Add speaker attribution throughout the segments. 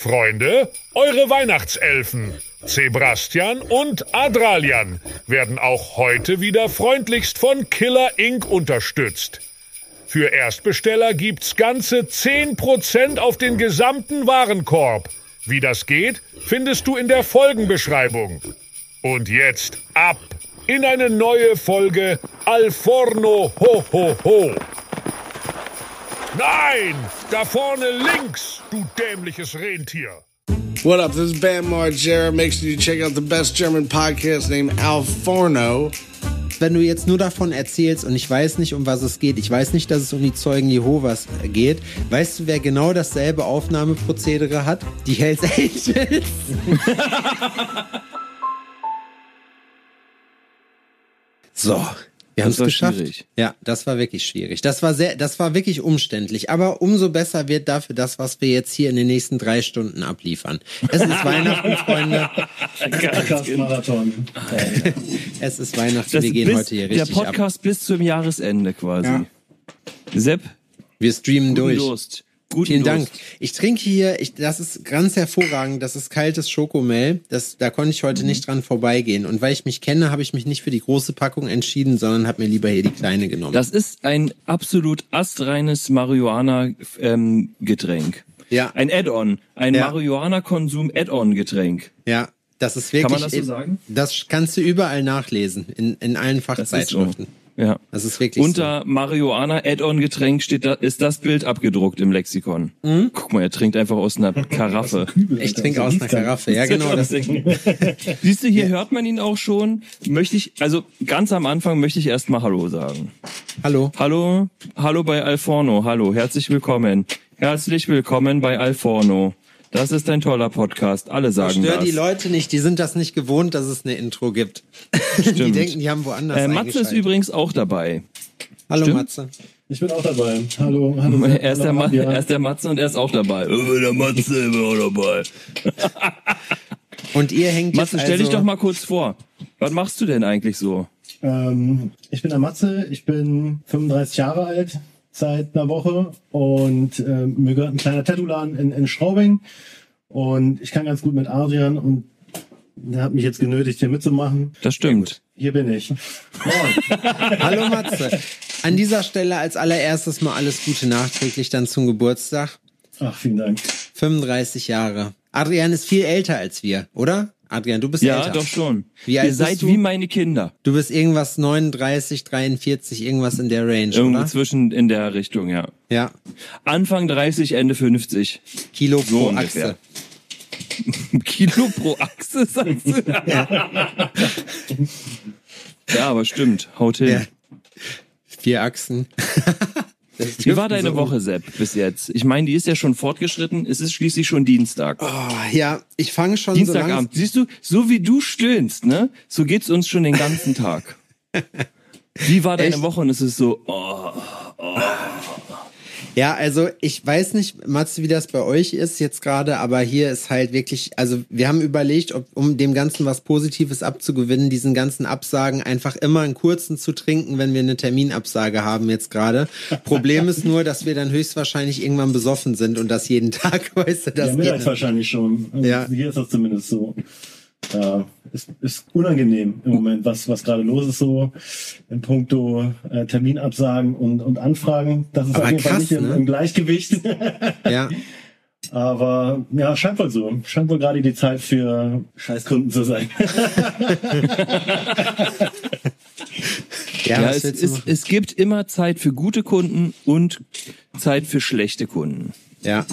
Speaker 1: Freunde, eure Weihnachtselfen, Sebastian und Adralian, werden auch heute wieder freundlichst von Killer Inc. unterstützt. Für Erstbesteller gibt's ganze 10% auf den gesamten Warenkorb. Wie das geht, findest du in der Folgenbeschreibung. Und jetzt ab in eine neue Folge Alforno Ho Ho Ho. Nein, da vorne links, du dämliches Rentier.
Speaker 2: What up? This is Bam Margera. Make sure you check out the best German podcast named Al Forno.
Speaker 3: Wenn du jetzt nur davon erzählst und ich weiß nicht, um was es geht, ich weiß nicht, dass es um die Zeugen Jehovas geht, weißt du, wer genau dasselbe Aufnahmeprozedere hat? Die Hells Angels. so, wir haben es
Speaker 4: war
Speaker 3: geschafft.
Speaker 4: schwierig.
Speaker 3: Ja, das war wirklich schwierig. Das war sehr, das war wirklich umständlich. Aber umso besser wird dafür das, was wir jetzt hier in den nächsten drei Stunden abliefern. Es ist Weihnachten, Freunde.
Speaker 5: Podcast-Marathon.
Speaker 3: Es ist Weihnachten.
Speaker 4: Das
Speaker 3: wir gehen
Speaker 4: bis,
Speaker 3: heute hier
Speaker 4: der
Speaker 3: richtig ab.
Speaker 4: Podcast bis zum Jahresende quasi.
Speaker 3: Ja.
Speaker 4: Sepp,
Speaker 3: Wir streamen
Speaker 4: guten
Speaker 3: durch.
Speaker 4: Durst. Guten
Speaker 3: Vielen. Dank. Ich trinke hier, ich, das ist ganz hervorragend, das ist kaltes Schokomel. Das, da konnte ich heute
Speaker 4: Mhm.
Speaker 3: nicht dran vorbeigehen. Und weil ich mich kenne, habe ich mich nicht für die große Packung entschieden, sondern habe mir lieber hier die kleine genommen.
Speaker 4: Das ist ein absolut astreines Marihuana-Getränk.
Speaker 3: Ja.
Speaker 4: Ein Add-on. Ein
Speaker 3: Ja.
Speaker 4: Marihuana-Konsum-Add-on-Getränk.
Speaker 3: ja, das ist wirklich.
Speaker 4: man das so sagen?
Speaker 3: Das kannst du überall nachlesen, in, in allen. Fachzeitschriften.
Speaker 4: Ja.
Speaker 3: Das ist wirklich
Speaker 4: Unter Marihuana Add-on Getränk steht da, ist das Bild abgedruckt im Lexikon.
Speaker 3: Mhm.
Speaker 4: Guck mal, er trinkt einfach aus einer Karaffe.
Speaker 3: so. Ich trinke aus einer Karaffe. Ja, genau. Das,
Speaker 4: Siehst du, hier hört man ihn auch schon. Möchte ich, also ganz am Anfang möchte ich erstmal Hallo sagen.
Speaker 3: hallo.
Speaker 4: Hallo, hallo bei Alforno. Hallo, herzlich willkommen. Herzlich willkommen bei Alforno. Das ist ein toller Podcast. Alle sagen
Speaker 3: Stör
Speaker 4: das.
Speaker 3: die Leute nicht, die sind das nicht gewohnt, dass es eine Intro gibt. Die
Speaker 4: Stimmt.
Speaker 3: denken, die haben woanders
Speaker 4: äh, Matze ist übrigens auch dabei.
Speaker 3: Hallo
Speaker 4: stimmt.
Speaker 3: Matze.
Speaker 5: Ich bin auch dabei. Hallo, hallo.
Speaker 4: Er ist, der Ma
Speaker 5: Hallo,
Speaker 4: er ist der Matze und er ist auch dabei. Der Matze ist auch dabei.
Speaker 3: Und ihr hängt
Speaker 4: Matze,
Speaker 3: jetzt
Speaker 4: stell dich
Speaker 3: also,
Speaker 4: doch mal kurz vor. Was machst du denn eigentlich so?
Speaker 5: Ähm, ich bin der Matze, ich bin 35 Jahre alt seit einer Woche und ähm, mir gehört ein kleiner Tattoo-Laden in, in Schraubing und ich kann ganz gut mit Adrian und der hat mich jetzt genötigt, hier mitzumachen.
Speaker 4: Das stimmt.
Speaker 5: Hier bin ich.
Speaker 3: Hallo Matze. An dieser Stelle als allererstes mal alles Gute nachträglich dann zum Geburtstag.
Speaker 5: Ach, vielen Dank.
Speaker 3: 35 Jahre. Adrian ist viel älter als wir, oder? Adrian, du bist
Speaker 4: Ja,
Speaker 3: älter.
Speaker 4: doch schon.
Speaker 3: Wie alt
Speaker 4: Ihr seid
Speaker 3: du?
Speaker 4: wie meine Kinder.
Speaker 3: Du bist irgendwas 39, 43, irgendwas in der Range,
Speaker 4: Irgendwo
Speaker 3: oder?
Speaker 4: zwischen in der Richtung, ja.
Speaker 3: Ja.
Speaker 4: Anfang 30, Ende 50.
Speaker 3: Kilo
Speaker 4: So
Speaker 3: pro
Speaker 4: ungefähr.
Speaker 3: Achse.
Speaker 4: Kilo pro Achse, sagst du? ja, aber stimmt. Haut hin.
Speaker 3: Ja. Vier Achsen.
Speaker 4: Wie war deine
Speaker 3: so-
Speaker 4: Woche, Sepp, bis jetzt? Ich meine, die ist ja schon fortgeschritten. Es ist schließlich schon Dienstag.
Speaker 3: Oh, ja, ich fange schon so
Speaker 4: Dienstagabend. Siehst du, so wie du stöhnst, ne? So geht's uns schon den ganzen Tag. Wie war deine
Speaker 3: Echt?
Speaker 4: Woche? Und es ist so, oh,
Speaker 3: Ja, also ich weiß nicht, Matze, wie das bei euch ist jetzt gerade, aber hier ist halt wirklich, also wir haben überlegt, ob, um dem Ganzen was Positives abzugewinnen, diesen ganzen Absagen einfach immer einen kurzen zu trinken, wenn wir eine Terminabsage haben jetzt gerade. Problem ist nur, dass wir dann höchstwahrscheinlich irgendwann besoffen sind und das jeden Tag, weißt du, das
Speaker 5: ja,
Speaker 3: geht
Speaker 5: wahrscheinlich schon. Also
Speaker 3: Ja.
Speaker 5: Hier ist das zumindest so. Ja, ist, ist unangenehm im Moment, was, was gerade los ist, so in puncto äh, Terminabsagen und, und Anfragen. Das ist
Speaker 3: Aber
Speaker 5: auf jeden Fall
Speaker 3: krass,
Speaker 5: nicht im,
Speaker 3: ne?
Speaker 5: im Gleichgewicht.
Speaker 3: Ja,
Speaker 5: Aber ja, scheint wohl so. Scheint wohl gerade die Zeit für Scheißkunden zu sein.
Speaker 3: ja,
Speaker 4: Ja, es, es, es gibt immer Zeit für gute Kunden und Zeit für schlechte Kunden.
Speaker 3: Ja.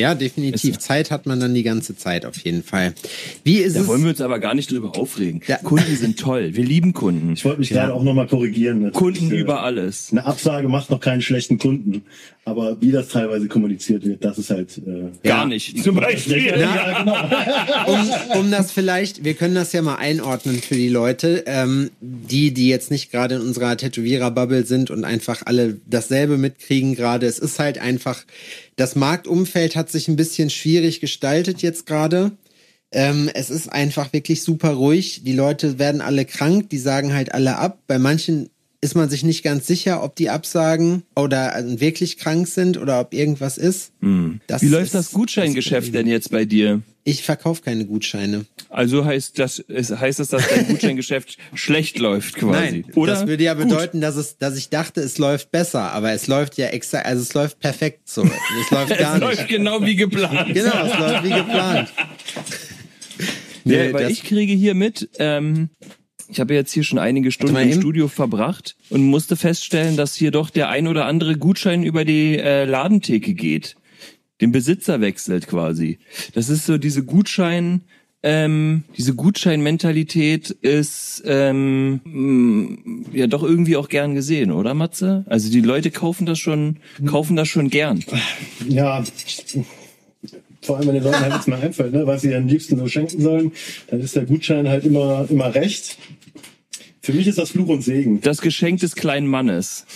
Speaker 3: Ja, definitiv.
Speaker 4: Ist-
Speaker 3: Zeit hat man dann die ganze Zeit auf jeden Fall. Wie ist
Speaker 4: Da
Speaker 3: es?
Speaker 4: wollen wir uns aber gar nicht drüber aufregen.
Speaker 3: Ja.
Speaker 4: Kunden sind toll. Wir lieben Kunden.
Speaker 5: Ich wollte mich gerade auch nochmal korrigieren.
Speaker 4: Kunden
Speaker 5: ist, äh,
Speaker 4: über alles.
Speaker 5: Eine Absage macht noch keinen schlechten Kunden. Aber wie das teilweise kommuniziert wird, das ist halt äh,
Speaker 4: Gar nicht. Zum Beispiel.
Speaker 5: ja, genau.
Speaker 3: um, um das vielleicht, wir können das ja mal einordnen für die Leute, ähm, die, die jetzt nicht gerade in unserer Tätowierer-Bubble sind und einfach alle dasselbe mitkriegen gerade. Es ist halt einfach, das Marktumfeld hat sich ein bisschen schwierig gestaltet jetzt gerade. Ähm, es ist einfach wirklich super ruhig. Die Leute werden alle krank, die sagen halt alle ab. Bei manchen ist man sich nicht ganz sicher, ob die absagen oder äh, wirklich krank sind oder ob irgendwas ist. Das
Speaker 4: Wie läuft
Speaker 3: ist-
Speaker 4: das Gutscheingeschäft denn jetzt bei dir?
Speaker 3: Ich verkaufe keine Gutscheine.
Speaker 4: Also heißt das, es heißt das, dass dein Gutscheingeschäft schlecht läuft quasi? Oder?
Speaker 3: das würde ja
Speaker 4: Gut.
Speaker 3: bedeuten, dass es, dass ich dachte, es läuft besser, aber es läuft ja extra, also es läuft perfekt so. Es läuft gar
Speaker 4: es
Speaker 3: nicht.
Speaker 4: läuft genau wie geplant.
Speaker 3: Genau, es läuft wie geplant.
Speaker 4: Ja,
Speaker 3: Nee,
Speaker 4: weil
Speaker 3: das-
Speaker 4: ich kriege hier mit, ähm, ich habe jetzt hier schon einige Stunden im. Studio verbracht und musste feststellen, dass hier doch der ein oder andere Gutschein über die äh, Ladentheke geht. Den Besitzer wechselt quasi. Das ist so diese Gutschein, ähm, diese Gutscheinmentalität ist ähm, mh, ja doch irgendwie auch gern gesehen, oder Matze? Also die Leute kaufen das schon, kaufen das schon gern.
Speaker 5: Ja, vor allem, wenn den Leuten halt nichts mehr einfällt, ne, was sie am liebsten so schenken sollen, dann ist der Gutschein halt immer, immer recht. Für mich ist das Fluch und Segen.
Speaker 4: Das Geschenk des kleinen Mannes.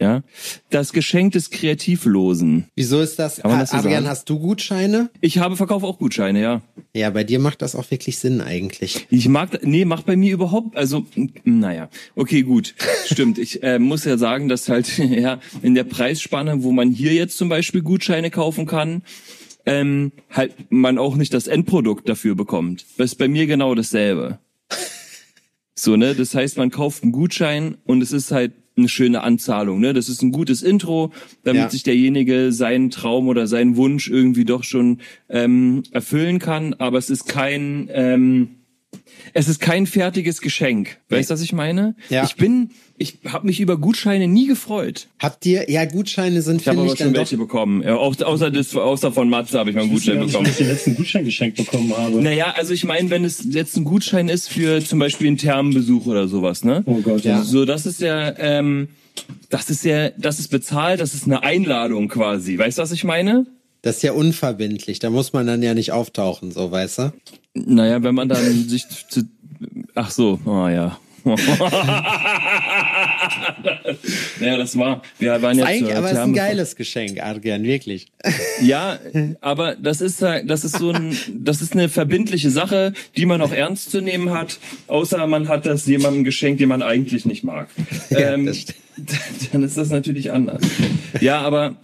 Speaker 4: Ja, das Geschenk des Kreativlosen.
Speaker 3: Wieso ist das?
Speaker 4: Kann man das so
Speaker 3: Adrian,
Speaker 4: sagen?
Speaker 3: hast du Gutscheine?
Speaker 4: Ich habe Verkauf auch Gutscheine, ja.
Speaker 3: Ja, bei dir macht das auch wirklich Sinn eigentlich.
Speaker 4: Ich mag, nee, macht bei mir überhaupt, also, naja, okay, gut, stimmt. Ich äh, muss ja sagen, dass halt, ja, in der Preisspanne, wo man hier jetzt zum Beispiel Gutscheine kaufen kann, ähm, halt man auch nicht das Endprodukt dafür bekommt. Das ist bei mir genau dasselbe. So, ne, das heißt, man kauft einen Gutschein und es ist halt eine schöne Anzahlung, ne? Das ist ein gutes Intro, damit
Speaker 3: Ja.
Speaker 4: sich derjenige seinen Traum oder seinen Wunsch irgendwie doch schon ähm, erfüllen kann, aber es ist kein ähm, es ist kein fertiges Geschenk. Weißt du, was ich meine?
Speaker 3: Ja.
Speaker 4: Ich bin, ich habe mich über Gutscheine nie gefreut.
Speaker 3: Habt ihr, ja, Gutscheine sind,
Speaker 4: Ich habe
Speaker 3: finde ich,
Speaker 4: schon
Speaker 3: dann doch
Speaker 4: welche bekommen. Ja, auch, außer, das, außer von Matze habe ich mal einen
Speaker 5: Ich weiß
Speaker 4: Gutschein
Speaker 5: nicht,
Speaker 4: bekommen.
Speaker 5: ich den letzten Gutschein geschenkt bekommen habe.
Speaker 4: Naja, also ich meine, wenn es jetzt ein Gutschein ist für zum Beispiel einen Thermenbesuch oder sowas, ne?
Speaker 5: Oh Gott, ja.
Speaker 4: So, das ist ja, ähm, das ist ja, das ist bezahlt, das ist eine Einladung quasi. Weißt du, was ich meine?
Speaker 3: Das ist ja unverbindlich. Da muss man dann ja nicht auftauchen, so, weißt du?
Speaker 4: Naja, wenn man dann sich zu, ach so, oh ja. naja, das war, wir waren jetzt
Speaker 3: Eigentlich, aber es ist ein geiles Geschenk, Adrian, wirklich.
Speaker 4: Ja, aber das ist das ist so ein das ist eine verbindliche Sache, die man auch ernst zu nehmen hat, außer man hat das jemandem geschenkt, den man eigentlich nicht mag.
Speaker 3: Ja,
Speaker 4: ähm, dann ist das natürlich anders. Ja, aber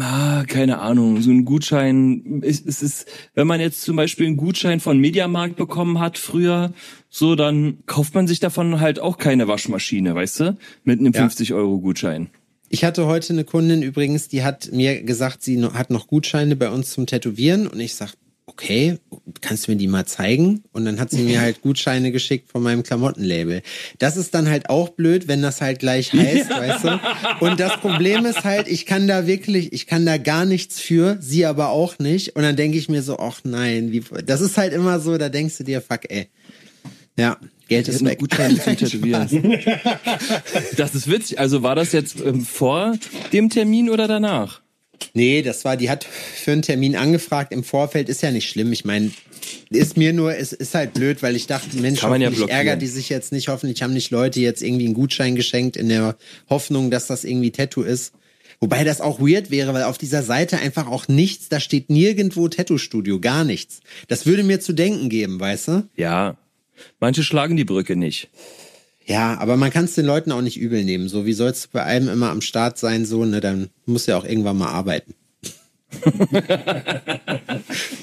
Speaker 4: ah, keine Ahnung, so ein Gutschein, es, es ist, wenn man jetzt zum Beispiel einen Gutschein von Mediamarkt bekommen hat früher, so dann kauft man sich davon halt auch keine Waschmaschine, weißt du, mit einem
Speaker 3: Ja.
Speaker 4: 50 Euro Gutschein.
Speaker 3: Ich hatte heute eine Kundin übrigens, die hat mir gesagt, sie hat noch Gutscheine bei uns zum Tätowieren und ich sag, okay, kannst du mir die mal zeigen? Und dann hat sie mir halt Gutscheine geschickt von meinem Klamottenlabel. Das ist dann halt auch blöd, wenn das halt gleich heißt, weißt du? Und das Problem ist halt, ich kann da wirklich, ich kann da gar nichts für, sie aber auch nicht. Und dann denke ich mir so, ach nein, wie, das ist halt immer so, da denkst du dir, fuck, ey. Ja, Geld ist weg.
Speaker 4: Gutscheine zum Tätowieren. Das ist witzig. Also war das jetzt ähm, vor dem Termin oder danach?
Speaker 3: Nee, das war, die hat für einen Termin angefragt im Vorfeld, ist ja nicht schlimm. Ich meine, ist mir nur, es ist halt blöd, weil ich dachte, Mensch,
Speaker 4: Kann ja
Speaker 3: hoffentlich
Speaker 4: blockieren.
Speaker 3: ärgert die sich jetzt nicht, hoffentlich haben nicht Leute jetzt irgendwie einen Gutschein geschenkt in der Hoffnung, dass das irgendwie Tattoo ist. Wobei das auch weird wäre, weil auf dieser Seite einfach auch nichts, da steht nirgendwo Tattoo-Studio, gar nichts. Das würde mir zu denken geben, weißt du?
Speaker 4: Ja. Manche schlagen die Brücke nicht.
Speaker 3: Ja, aber man kann es den Leuten auch nicht übel nehmen. So, wie sollst du bei allem immer am Start sein, so, ne, dann muss ja auch irgendwann mal arbeiten.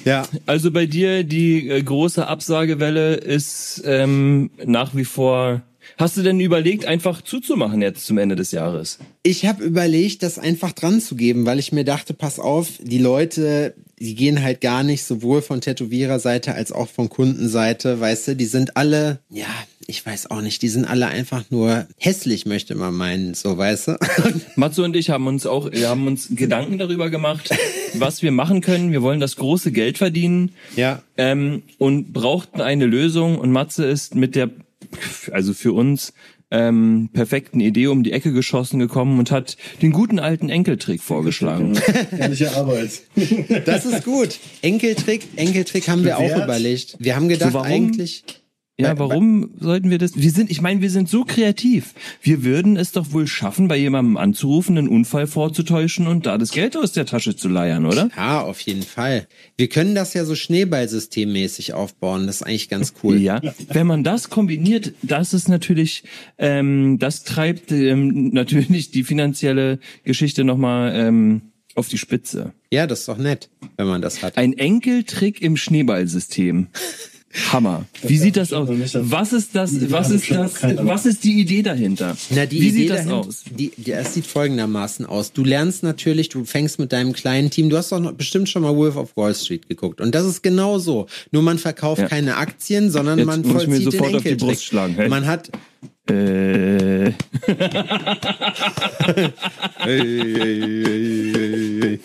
Speaker 3: ja.
Speaker 4: Also bei dir die äh, große Absagewelle ist ähm, nach wie vor. Hast du denn überlegt, einfach zuzumachen jetzt zum Ende des Jahres?
Speaker 3: Ich habe überlegt, das einfach dran zu geben, weil ich mir dachte, pass auf, die Leute, die gehen halt gar nicht sowohl von Tätowiererseite als auch von Kundenseite, weißt du, die sind alle, ja, ich weiß auch nicht, die sind alle einfach nur hässlich, möchte man meinen, so, weißt du?
Speaker 4: Matze und ich haben uns auch, wir haben uns Gedanken darüber gemacht, was wir machen können. Wir wollen das große Geld verdienen.
Speaker 3: Ja.
Speaker 4: Ähm, und brauchten eine Lösung und Matze ist mit der, also für uns, ähm, perfekten Idee um die Ecke geschossen gekommen und hat den guten alten Enkeltrick vorgeschlagen.
Speaker 5: Ehrliche Arbeit.
Speaker 3: Das ist gut. Enkeltrick, Enkeltrick haben wir auch überlegt. Wir haben gedacht,
Speaker 4: So, warum?
Speaker 3: eigentlich,
Speaker 4: Ja, warum sollten wir das? Wir sind, ich meine, wir sind so kreativ. Wir würden es doch wohl schaffen, bei jemandem anzurufen, einen Unfall vorzutäuschen und da das Geld aus der Tasche zu leiern, oder?
Speaker 3: Ja, auf jeden Fall. Wir können das ja so Schneeballsystemmäßig aufbauen. Das ist eigentlich ganz cool.
Speaker 4: Ja, wenn man das kombiniert, das ist natürlich, ähm, das treibt ähm, natürlich die finanzielle Geschichte nochmal ähm, auf die Spitze.
Speaker 3: Ja, das ist doch nett, wenn man das hat.
Speaker 4: Ein Enkeltrick im Schneeballsystem. Hammer. Wie sieht das aus? Was ist das? Was ist das? Was ist die Idee dahinter?
Speaker 3: Na, die
Speaker 4: Wie
Speaker 3: Idee
Speaker 4: sieht das
Speaker 3: dahin-
Speaker 4: aus?
Speaker 3: Die, die, es sieht folgendermaßen aus. Du lernst natürlich, du fängst mit deinem kleinen Team, du hast doch noch bestimmt schon mal Wolf of Wall Street geguckt. Und das ist genau so. Nur man verkauft
Speaker 4: Ja.
Speaker 3: keine Aktien, sondern
Speaker 4: Jetzt
Speaker 3: man
Speaker 4: muss ich mir
Speaker 3: vollzieht
Speaker 4: sofort
Speaker 3: den
Speaker 4: auf die. Brust schlagen, hey.
Speaker 3: Man hat,
Speaker 4: Äh,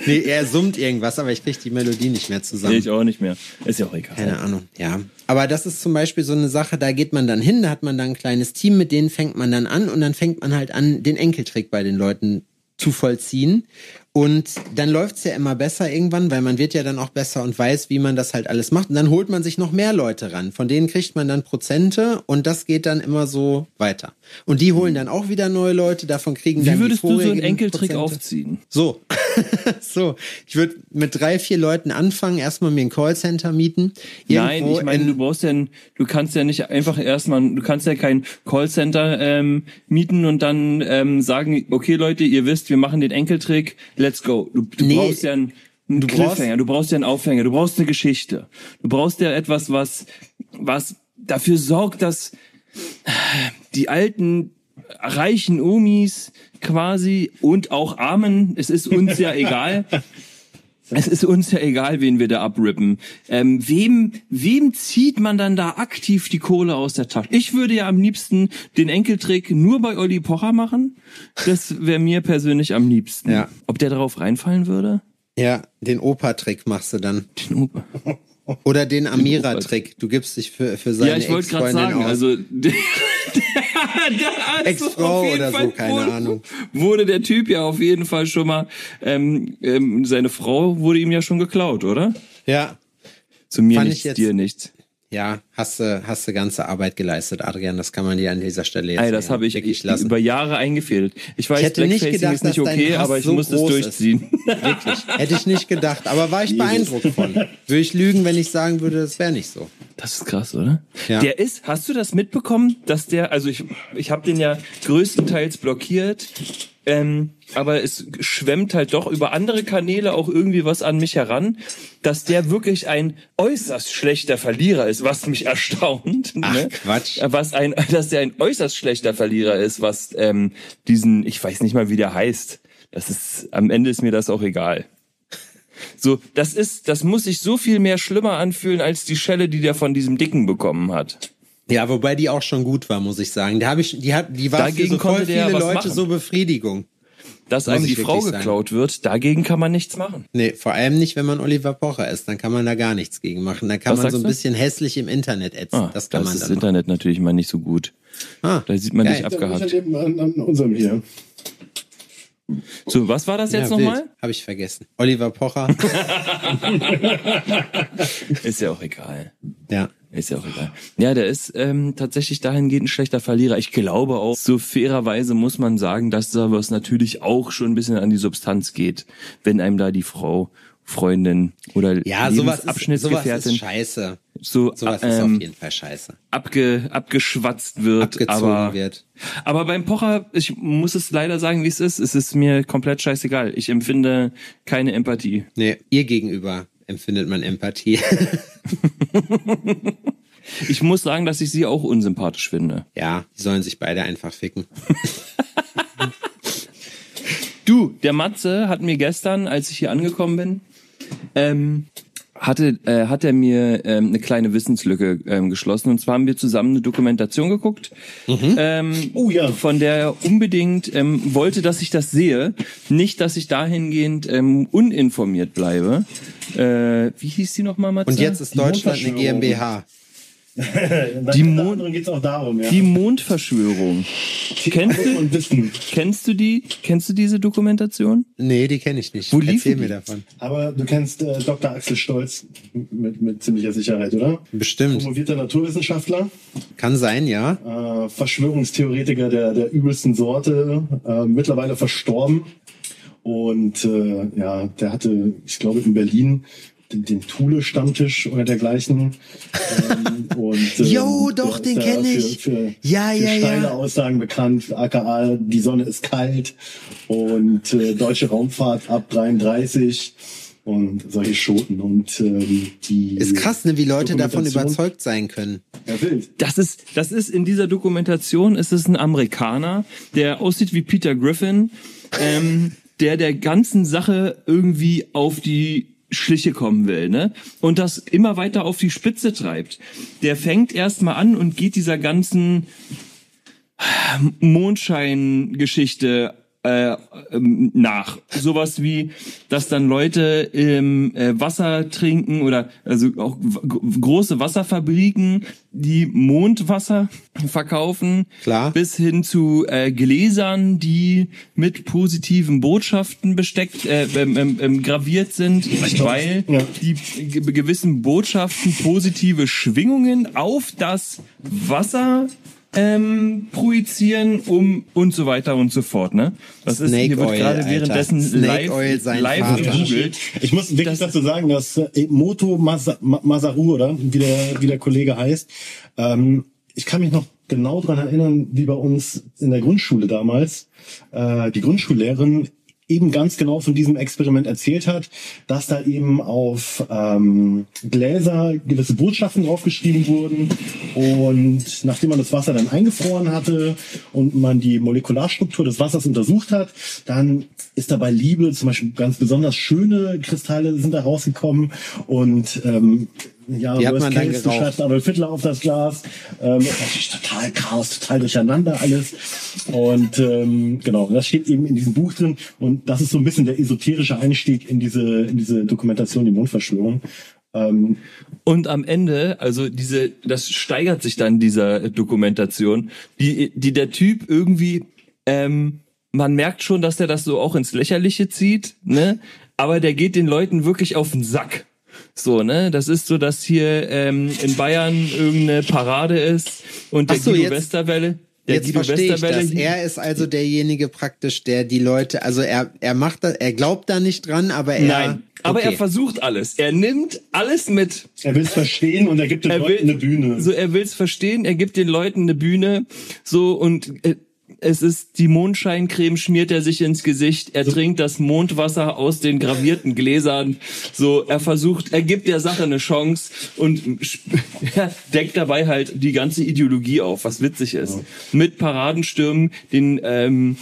Speaker 3: nee, er summt irgendwas, aber ich krieg die Melodie nicht mehr zusammen.
Speaker 4: ich auch nicht mehr. Ist ja auch egal.
Speaker 3: Keine Ahnung, ja. Aber das ist zum Beispiel so eine Sache, da geht man dann hin, da hat man dann ein kleines Team, mit denen fängt man dann an und dann fängt man halt an, den Enkeltrick bei den Leuten zu vollziehen. Und dann läuft's ja immer besser irgendwann, weil man wird ja dann auch besser und weiß, wie man das halt alles macht. Und dann holt man sich noch mehr Leute ran. Von denen kriegt man dann Prozente und das geht dann immer so weiter. Und die holen dann auch wieder neue Leute, davon kriegen dann
Speaker 4: Wie würdest du so einen Enkeltrick
Speaker 3: Prozente.
Speaker 4: aufziehen?
Speaker 3: So. so. Ich würde mit drei, vier Leuten anfangen, erstmal mir ein Callcenter mieten.
Speaker 4: Nein, ich meine,
Speaker 3: in-
Speaker 4: du brauchst ja, du kannst ja nicht einfach erstmal, du kannst ja kein Callcenter ähm, mieten und dann ähm, sagen, okay Leute, ihr wisst, wir machen den Enkeltrick, let's go. Du, du
Speaker 3: Nee,
Speaker 4: brauchst ja einen,
Speaker 3: du brauchst-
Speaker 4: du brauchst ja einen Aufhänger, du brauchst eine Geschichte, du brauchst ja etwas, was, was dafür sorgt, dass die alten reichen Omis quasi und auch Armen, es ist uns ja egal. Es ist uns ja egal, wen wir da abrippen. Ähm, wem, wem zieht man dann da aktiv die Kohle aus der Tasche? Ich würde ja am liebsten den Enkeltrick nur bei Olli Pocher machen. Das wäre mir persönlich am liebsten.
Speaker 3: Ja.
Speaker 4: Ob der darauf reinfallen würde?
Speaker 3: Ja, den Opa-Trick machst du dann.
Speaker 4: Den Opa.
Speaker 3: Oder den Amira-Trick. Du gibst dich für, für seine
Speaker 4: Ja, ich wollte gerade
Speaker 3: Ex-Freundin
Speaker 4: sagen,
Speaker 3: aus.
Speaker 4: also der,
Speaker 3: Ex-Frau
Speaker 4: jeden
Speaker 3: oder so,
Speaker 4: Fall
Speaker 3: keine
Speaker 4: wurde,
Speaker 3: Ahnung.
Speaker 4: Wurde der Typ ja auf jeden Fall schon mal, ähm, ähm, seine Frau wurde ihm ja schon geklaut, oder?
Speaker 3: ja,
Speaker 4: Zu mir
Speaker 3: Fand ich
Speaker 4: nichts, dir nichts.
Speaker 3: Ja, hast du, hast du ganze Arbeit geleistet, Adrian. Das kann man dir an dieser Stelle jetzt
Speaker 4: Ey, das habe ich über Jahre eingefädelt. Ich weiß,
Speaker 3: Ich hätte nicht gedacht,
Speaker 4: ist nicht okay, aber ich
Speaker 3: so
Speaker 4: muss es
Speaker 3: groß ist.
Speaker 4: durchziehen.
Speaker 3: Wirklich. Hätte ich nicht gedacht. Aber war ich beeindruckt von. Würde ich lügen, wenn ich sagen würde, das wäre nicht so.
Speaker 4: Das ist krass, oder?
Speaker 3: Ja.
Speaker 4: Der ist, hast du das mitbekommen, dass der, also ich, ich habe den ja größtenteils blockiert, ähm, aber es schwemmt halt doch über andere Kanäle auch irgendwie was an mich heran, dass der wirklich ein äußerst schlechter Verlierer ist, was mich erstaunt.
Speaker 3: Ach,
Speaker 4: ne?
Speaker 3: Quatsch.
Speaker 4: Was ein, dass der ein äußerst schlechter Verlierer ist, was ähm, diesen, ich weiß nicht mal, wie der heißt. Das ist, am Ende ist mir das auch egal. So, das ist, das muss sich so viel mehr schlimmer anfühlen als die Schelle, die der von diesem Dicken bekommen hat.
Speaker 3: Ja, wobei die auch schon gut war, muss ich sagen. Da habe ich, die hat, die war
Speaker 4: Dagegen
Speaker 3: für so voll viele Leute
Speaker 4: machen.
Speaker 3: so Befriedigung.
Speaker 4: Dass einem die Frau geklaut wird, dagegen kann man nichts machen.
Speaker 3: Nee, vor allem nicht, wenn man Oliver Pocher ist. Dann kann man da gar nichts gegen machen. Da kann
Speaker 4: Was
Speaker 3: man so ein
Speaker 4: du?
Speaker 3: bisschen hässlich im Internet ätzen.
Speaker 4: Ah,
Speaker 3: das kann man
Speaker 4: ist
Speaker 3: dann
Speaker 4: das Internet natürlich mal nicht so gut.
Speaker 3: machen. Ah,
Speaker 4: Da sieht man
Speaker 3: geil.
Speaker 4: dich
Speaker 5: Ja,
Speaker 4: abgehakt.
Speaker 5: ich an, an, an unserem hier.
Speaker 4: So, was war das jetzt
Speaker 3: ja,
Speaker 4: nochmal?
Speaker 3: Habe ich vergessen. Oliver Pocher.
Speaker 4: Ist ja auch egal.
Speaker 3: ja.
Speaker 4: Ist ja auch egal. Ja, der ist ähm, tatsächlich dahingehend ein schlechter Verlierer. Ich glaube auch, so fairerweise muss man sagen, dass da was natürlich auch schon ein bisschen an die Substanz geht, wenn einem da die Frau, Freundin oder
Speaker 3: Ja, sowas ist, sowas ist scheiße.
Speaker 4: so
Speaker 3: Sowas ist
Speaker 4: ähm,
Speaker 3: auf jeden Fall scheiße.
Speaker 4: abge, abgeschwatzt wird.
Speaker 3: Abgezogen
Speaker 4: aber,
Speaker 3: wird.
Speaker 4: aber beim Pocher, ich muss es leider sagen, wie es ist, es ist mir komplett scheißegal. Ich empfinde keine Empathie.
Speaker 3: Nee, ihr gegenüber empfindet man Empathie.
Speaker 4: Ich muss sagen, dass ich sie auch unsympathisch finde.
Speaker 3: ja, die sollen sich beide einfach ficken.
Speaker 4: Du, der Matze hat mir gestern, als ich hier angekommen bin, ähm, hatte, äh, hat er mir ähm, eine kleine Wissenslücke ähm, geschlossen. Und zwar haben wir zusammen eine Dokumentation geguckt, ähm,
Speaker 5: Oh ja.
Speaker 4: von der er unbedingt ähm, wollte, dass ich das sehe. Nicht, dass ich dahingehend ähm, uninformiert bleibe. Äh, wie hieß die nochmal, Matze?
Speaker 3: Und jetzt ist
Speaker 5: Die
Speaker 3: Deutschland eine. GmbH.
Speaker 4: Die Mond-
Speaker 5: anderen geht's auch darum, ja.
Speaker 4: Die Mondverschwörung. Kennst du,
Speaker 5: und Wissen.
Speaker 4: kennst du die? Kennst du diese Dokumentation?
Speaker 3: Nee, die kenne ich nicht.
Speaker 4: Wo
Speaker 3: Erzähl
Speaker 4: die?
Speaker 3: mir davon.
Speaker 5: Aber du kennst äh, Dr. Axel Stolz mit, mit ziemlicher Sicherheit, oder?
Speaker 3: Bestimmt.
Speaker 5: Promovierter Naturwissenschaftler,
Speaker 3: Kann sein, ja.
Speaker 5: äh, Verschwörungstheoretiker der, der übelsten Sorte, äh, mittlerweile verstorben. Und äh, ja, der hatte, ich glaube, in Berlin den, den Thule-Stammtisch oder dergleichen. Ähm, und, ähm,
Speaker 3: Jo, doch,
Speaker 5: der
Speaker 3: den
Speaker 5: ist da
Speaker 3: kenn
Speaker 5: für-
Speaker 3: ich.
Speaker 5: Für,
Speaker 3: Ja,
Speaker 5: für
Speaker 3: ja, ja.
Speaker 5: steile Aussagen bekannt, aka die Sonne ist kalt und äh, deutsche Raumfahrt ab 33 und solche Schoten. Und ähm, die
Speaker 3: Ist krass, ne, wie Leute davon überzeugt sein können.
Speaker 5: Ja, wild.
Speaker 4: Das ist, das ist in dieser Dokumentation, ist es ein Amerikaner, der aussieht wie Peter Griffin, ähm, der der ganzen Sache irgendwie auf die Schliche kommen will, ne? Und das immer weiter auf die Spitze treibt. Der fängt erstmal an und geht dieser ganzen Mondschein-Geschichte äh, ähm, nach. Sowas wie, dass dann Leute im äh, Wasser trinken oder also auch große Wasserfabriken, die Mondwasser verkaufen,
Speaker 3: Klar.
Speaker 4: bis hin zu äh, Gläsern, die mit positiven Botschaften besteckt, äh, ähm, ähm, ähm, graviert sind, weil
Speaker 5: ja.
Speaker 4: die ge- gewissen Botschaften positive Schwingungen auf das Wasser ähm, projizieren, um und so weiter und so fort. Ne? Das ist
Speaker 3: Snake
Speaker 4: hier wird
Speaker 3: Oil,
Speaker 4: gerade währenddessen
Speaker 3: Snake
Speaker 4: live, live gegoogelt.
Speaker 5: Ich muss wirklich dazu sagen, dass äh, Moto Masa- Ma- Masaru, oder wie der, wie der Kollege heißt, ähm, ich kann mich noch genau dran erinnern, wie bei uns in der Grundschule damals äh, die Grundschullehrerin eben ganz genau von diesem Experiment erzählt hat, dass da eben auf ähm, Gläser gewisse Botschaften draufgeschrieben wurden und nachdem man das Wasser dann eingefroren hatte und man die Molekularstruktur des Wassers untersucht hat, dann ist dabei Liebe, zum Beispiel ganz besonders schöne Kristalle sind da rausgekommen und ähm, ja,
Speaker 3: Die hat man dann
Speaker 5: case, du
Speaker 3: geraucht.
Speaker 5: schreibst Adolf Hitler auf das Glas. Ähm, das ist natürlich total Chaos, total durcheinander alles. Und ähm, genau, das steht eben in diesem Buch drin. Und das ist so ein bisschen der esoterische Einstieg in diese, in diese Dokumentation, die Mondverschwörung. Ähm,
Speaker 4: Und am Ende, also diese, das steigert sich dann dieser Dokumentation, die, die der Typ irgendwie, ähm, man merkt schon, dass der das so auch ins Lächerliche zieht, ne? Aber der geht den Leuten wirklich auf den Sack. So, ne? Das ist so, dass hier ähm, in Bayern irgendeine Parade ist und der
Speaker 3: Ach so,
Speaker 4: Guido
Speaker 3: jetzt-
Speaker 4: Westerwelle. Der
Speaker 3: Jetzt
Speaker 4: Guido
Speaker 3: verstehe ich
Speaker 4: Westerwelle
Speaker 3: das. Er ist also derjenige praktisch, der die Leute, also er, er macht das, er glaubt da nicht dran, aber er.
Speaker 4: Nein, aber
Speaker 3: okay.
Speaker 4: er versucht alles. Er nimmt alles mit.
Speaker 5: er will es verstehen und er gibt den
Speaker 4: er will
Speaker 5: Leuten eine Bühne.
Speaker 4: So, er will es verstehen, er gibt den Leuten eine Bühne, so und äh, es ist die Mondscheincreme schmiert er sich ins Gesicht, er trinkt das Mondwasser aus den gravierten Gläsern, so er versucht, er gibt der Sache eine Chance und er deckt dabei halt die ganze Ideologie auf, was witzig ist. Mit Paradenstürmen, den ähm,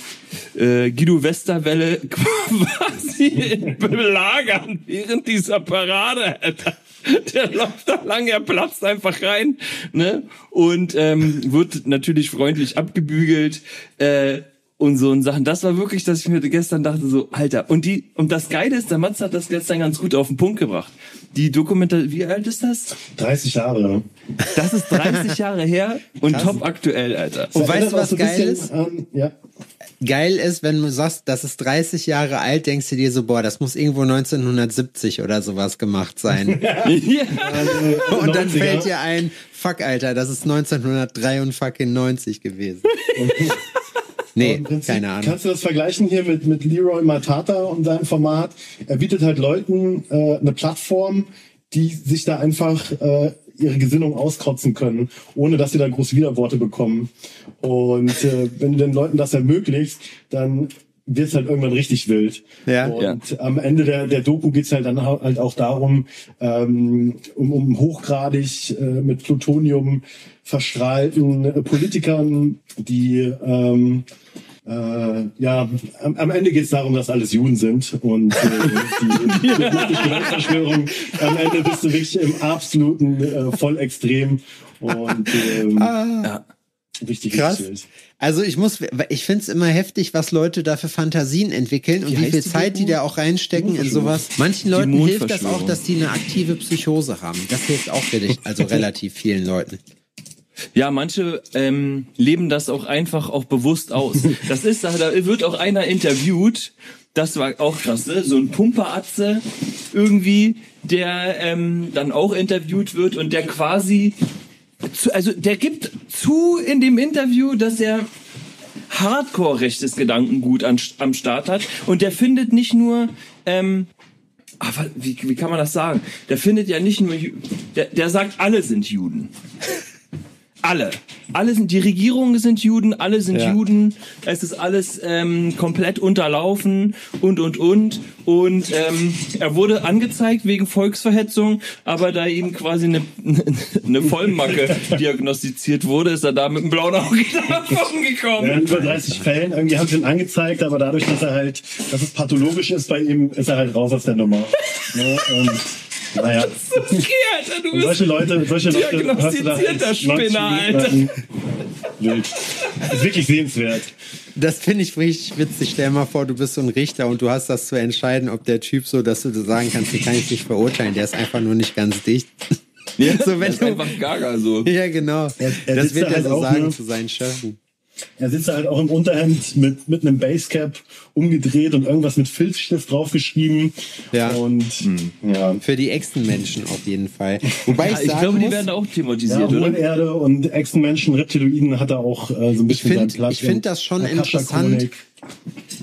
Speaker 4: äh, Guido Westerwelle quasi belagern während dieser Parade, Alter. Der läuft da lang, er platzt einfach rein, ne? Und ähm, wird natürlich freundlich abgebügelt. Äh, und so und Sachen. Das war wirklich, dass ich mir gestern dachte, so, Alter. Und die, und das Geile ist, der Matz hat das gestern ganz gut auf den Punkt gebracht. Die Dokumentation, wie alt ist das?
Speaker 5: 30 Jahre.
Speaker 4: Das ist 30 Jahre her und top aktuell, Alter.
Speaker 3: Und weißt du, was
Speaker 5: so
Speaker 3: geil
Speaker 5: bisschen
Speaker 3: ist?
Speaker 5: An, ja.
Speaker 3: Geil ist, wenn du sagst, das ist 30 Jahre alt, denkst du dir so, boah, das muss irgendwo 1970 oder sowas gemacht sein.
Speaker 4: ja.
Speaker 3: Und dann
Speaker 5: 90er.
Speaker 3: fällt dir ein, fuck, Alter, das ist 1993 gewesen. nee,
Speaker 5: Prinzip
Speaker 3: keine Ahnung.
Speaker 5: Kannst du das vergleichen hier mit, mit Leroy Matata und seinem Format? Er bietet halt Leuten äh, eine Plattform, die sich da einfach äh, ihre Gesinnung auskotzen können, ohne dass sie da groß Widerworte bekommen. Und äh, wenn du den Leuten das ermöglicht, dann wird's halt irgendwann richtig wild.
Speaker 3: Ja.
Speaker 5: Und am Ende der, der Doku geht's halt dann halt auch darum, ähm, um, um hochgradig äh, mit Plutonium verstrahlten äh, Politikern, die ähm, äh, ja, am, am Ende geht's darum, dass alles Juden sind und äh, die, die, die Weltverschwörung. Am Ende bist du wirklich im absoluten äh, Vollextrem und ähm, richtig
Speaker 3: Krass.
Speaker 5: richtig.
Speaker 3: Also ich muss, ich finde es immer heftig, was Leute da für Fantasien entwickeln und
Speaker 4: Wie
Speaker 3: wie,
Speaker 4: heißt
Speaker 3: viel
Speaker 4: die
Speaker 3: Zeit die da auch reinstecken in sowas. Manchen Leuten hilft das auch, dass die eine aktive Psychose haben. Das hilft auch wirklich, also relativ vielen Leuten.
Speaker 4: Ja, manche ähm, leben das auch einfach auch bewusst aus. Das ist, da wird auch einer interviewt, das war auch krass, ne? so ein Pumperatze irgendwie, der ähm, dann auch interviewt wird und der quasi, also der gibt zu in dem Interview, dass er hardcore rechtes Gedankengut an, am Start hat und der findet nicht nur ähm, aber wie, wie kann man das sagen? Der findet ja nicht nur, der, der sagt, alle sind Juden. Alle. Alle sind, die Regierungen sind Juden, alle sind
Speaker 3: Ja.
Speaker 4: Juden. Es ist alles ähm, komplett unterlaufen und, und, und. Und ähm, er wurde angezeigt wegen Volksverhetzung, aber da ihm quasi eine, eine Vollmacke diagnostiziert wurde, ist er da mit einem blauen Auge davon
Speaker 5: Ja,
Speaker 4: gekommen.
Speaker 5: in über 30 Fällen, irgendwie haben sie ihn angezeigt, aber dadurch, dass er halt, dass es pathologisch ist bei ihm, ist er halt raus aus der Nummer. Ne? Und, naja.
Speaker 4: Okay, Alter, du bist
Speaker 5: solche Leute, solche Leute da
Speaker 4: Diagnostizierter
Speaker 5: 90
Speaker 4: Spinner, Alter.
Speaker 5: Wild. Ist wirklich sehenswert.
Speaker 3: Das finde ich richtig witzig. Stell mal vor, du bist so ein Richter und du hast das zu entscheiden, ob der Typ so, dass du sagen kannst, den kann ich nicht verurteilen, der ist einfach nur nicht ganz dicht.
Speaker 4: Ja,
Speaker 3: So, wenn
Speaker 4: das ist
Speaker 3: du-
Speaker 4: einfach gaga so.
Speaker 3: Ja, genau.
Speaker 5: Er- er
Speaker 3: das wird
Speaker 5: da
Speaker 3: er
Speaker 5: halt
Speaker 3: so sagen
Speaker 5: ne?
Speaker 3: zu seinen Schöffen.
Speaker 5: Er sitzt halt auch im Unterhemd mit, mit einem Basecap umgedreht und irgendwas mit Filzstift draufgeschrieben.
Speaker 3: Ja.
Speaker 5: Und ja.
Speaker 3: Für die Echsenmenschen auf jeden Fall. Wobei
Speaker 4: Ja,
Speaker 3: ich
Speaker 4: ich
Speaker 3: sagen
Speaker 4: glaube, die
Speaker 3: muss,
Speaker 4: werden auch
Speaker 5: Ja,
Speaker 4: thematisiert, oder?
Speaker 5: Hohlerde und Echsenmenschen, Reptiloiden hat er auch äh, so ein bisschen
Speaker 3: find-
Speaker 5: seinen Platz.
Speaker 3: ich find das schon interessant.
Speaker 5: Kascha-Chronik.